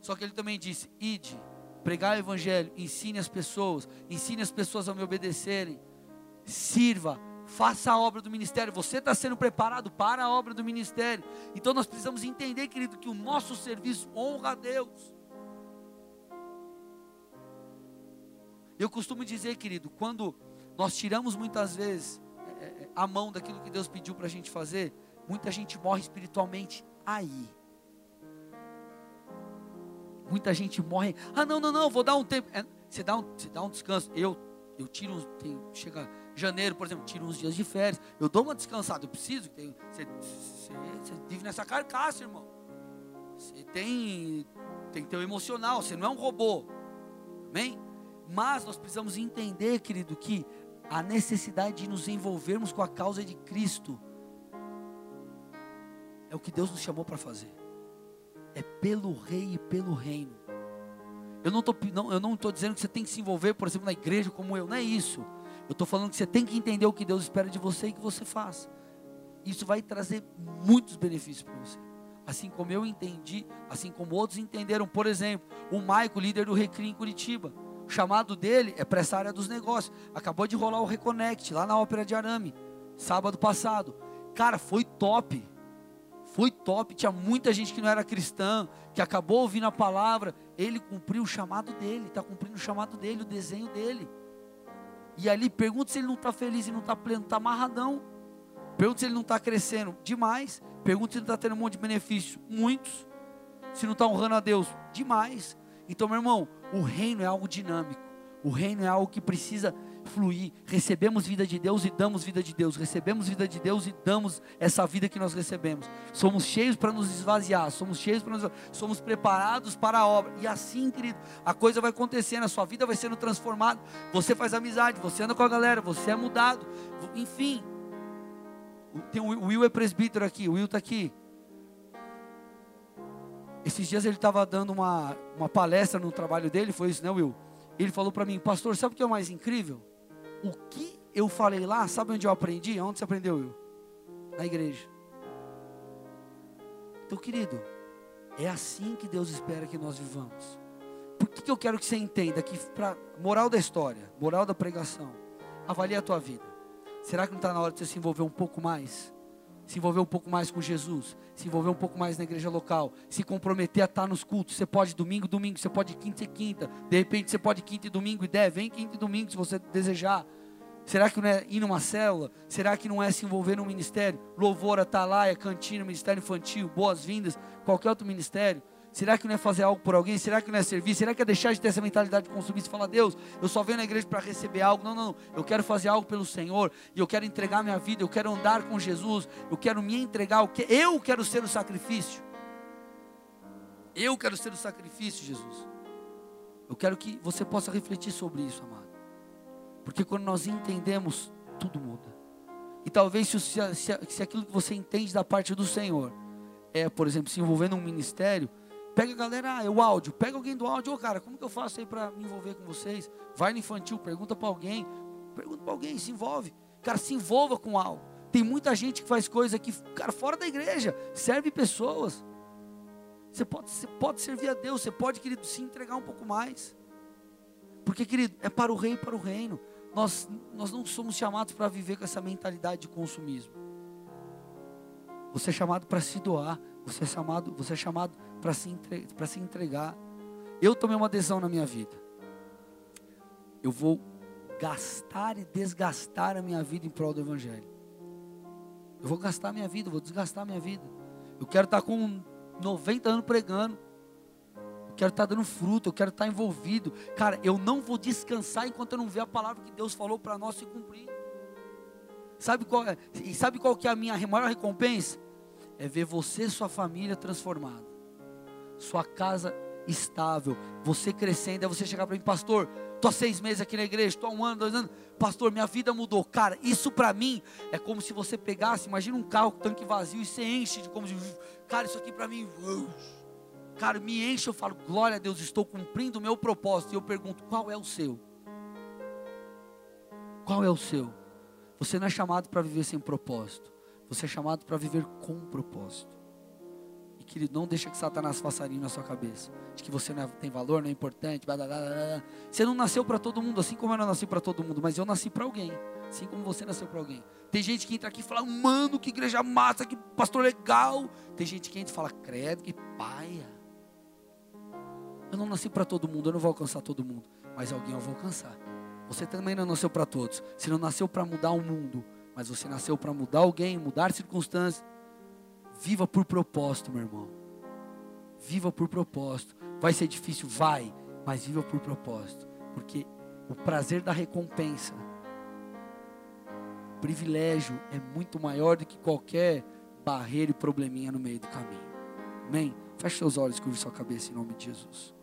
S1: Só que ele também disse: ide, pregar o evangelho, ensine as pessoas, ensine as pessoas a me obedecerem, sirva, faça a obra do ministério. Você está sendo preparado para a obra do ministério. Então nós precisamos entender, querido, que o nosso serviço honra a Deus. Eu costumo dizer, querido, quando nós tiramos muitas vezes é, é a mão daquilo que Deus pediu para a gente fazer, muita gente morre espiritualmente aí. Muita gente morre. Ah, não, não, não, vou dar um tempo. É, você, dá um, você dá um descanso. Eu, eu tiro uns. Tem, chega janeiro, por exemplo, tiro uns dias de férias. Eu dou uma descansada. Eu preciso. Tem, você, você, você vive nessa carcaça, irmão. Você tem, tem que ter o emocional. Você não é um robô. Amém? Mas nós precisamos entender, querido, que a necessidade de nos envolvermos com a causa de Cristo é o que Deus nos chamou para fazer é pelo rei e pelo reino. Eu não estou dizendo que você tem que se envolver, por exemplo, na igreja como eu, não é isso. Eu estou falando que você tem que entender o que Deus espera de você e que você faça. Isso vai trazer muitos benefícios para você. Assim como eu entendi, assim como outros entenderam. Por exemplo, o Maico, líder do Recri em Curitiba. O chamado dele é para essa área dos negócios. Acabou de rolar o Reconnect lá na Ópera de Arame, sábado passado. Cara, foi top foi top, tinha muita gente que não era cristã, que acabou ouvindo a palavra, ele cumpriu o chamado dele, está cumprindo o chamado dele, o desenho dele. E ali pergunta se ele não está feliz e não está pleno, está amarradão. Pergunta se ele não está crescendo demais. Pergunta se ele está tendo um monte de benefício, muitos. Se não está honrando a Deus, demais. Então, meu irmão, o reino é algo dinâmico. O reino é algo que precisa fluir. Recebemos vida de Deus e damos vida de Deus. Recebemos vida de Deus e damos essa vida que nós recebemos. Somos cheios para nos esvaziar, somos cheios para nos somos preparados para a obra. E assim, querido, a coisa vai acontecendo, a sua vida vai sendo transformada. Você faz amizade, você anda com a galera, você é mudado. Enfim, tem o Will é presbítero aqui, o Will está aqui. Esses dias ele estava dando uma, uma palestra no trabalho dele, foi isso, né, Will? Ele falou para mim, pastor, sabe o que é o mais incrível? o que eu falei lá, sabe onde eu aprendi? Onde você aprendeu eu? Na igreja. Então, querido, é assim que Deus espera que nós vivamos. Por que, que eu quero que você entenda que para moral da história, moral da pregação, avalie a tua vida. Será que não está na hora de você se envolver um pouco mais? Se envolver um pouco mais com Jesus, se envolver um pouco mais na igreja local, se comprometer a estar nos cultos. Você pode domingo, domingo, você pode quinta e quinta. De repente você pode quinta e domingo e der, vem quinta e domingo se você desejar. Será que não é ir numa célula? Será que não é se envolver num ministério? Louvor, atalaia, cantina, ministério infantil, boas-vindas, qualquer outro ministério? Será que não é fazer algo por alguém? Será que não é servir? Será que é deixar de ter essa mentalidade de consumista e falar, Deus, eu só venho na igreja para receber algo? Não, não, não. Eu quero fazer algo pelo Senhor e eu quero entregar minha vida, eu quero andar com Jesus, eu quero me entregar, eu quero ser o sacrifício. Eu quero ser o sacrifício, Jesus. Eu quero que você possa refletir sobre isso, amado. Porque quando nós entendemos, tudo muda. E talvez se, se, se aquilo que você entende da parte do Senhor é, por exemplo, se envolver num ministério, Pega a galera, ah, é o áudio. Pega alguém do áudio. Ô, oh, cara, como que eu faço aí para me envolver com vocês? Vai no infantil, pergunta para alguém. Pergunta para alguém, se envolve. Cara, se envolva com algo. Tem muita gente que faz coisa aqui, cara, fora da igreja. Serve pessoas. Você pode, você pode servir a Deus. Você pode, querido, se entregar um pouco mais. Porque, querido, é para o rei e para o reino. Nós, nós não somos chamados para viver com essa mentalidade de consumismo. Você é chamado para se doar. Você é chamado, você é chamado para se, entre, se entregar. Eu tomei uma decisão na minha vida. Eu vou gastar e desgastar a minha vida em prol do Evangelho. Eu vou gastar a minha vida, vou desgastar a minha vida. Eu quero estar com 90 anos pregando quero estar dando fruto, eu quero estar envolvido. Cara, eu não vou descansar enquanto eu não ver a palavra que Deus falou para nós se cumprir. Sabe qual, é, e sabe qual que é a minha maior recompensa? É ver você e sua família transformada. Sua casa estável, você crescendo, é você chegar para mim, pastor, estou há seis meses aqui na igreja, estou há um ano, dois anos, pastor, minha vida mudou. Cara, isso para mim é como se você pegasse, imagina um carro com tanque vazio e você enche de como de, cara, isso aqui para mim, cara, me enche, eu falo, glória a Deus, estou cumprindo o meu propósito. E eu pergunto, qual é o seu? Qual é o seu? Você não é chamado para viver sem propósito. Você é chamado para viver com propósito. E querido, não deixa que Satanás ali na sua cabeça. De que você não é, tem valor, não é importante. Blá, blá, blá, você não nasceu para todo mundo, assim como eu não nasci para todo mundo. Mas eu nasci para alguém. Assim como você nasceu para alguém. Tem gente que entra aqui e fala, mano, que igreja massa, que pastor legal. Tem gente que entra e fala, credo, que paia. Eu não nasci para todo mundo, eu não vou alcançar todo mundo, mas alguém eu vou alcançar. Você também não nasceu para todos. Você não nasceu para mudar o mundo, mas você nasceu para mudar alguém, mudar circunstâncias. Viva por propósito, meu irmão. Viva por propósito. Vai ser difícil, vai, mas viva por propósito, porque o prazer da recompensa, o privilégio é muito maior do que qualquer barreira e probleminha no meio do caminho. Amém? Feche seus olhos, curve sua cabeça em nome de Jesus.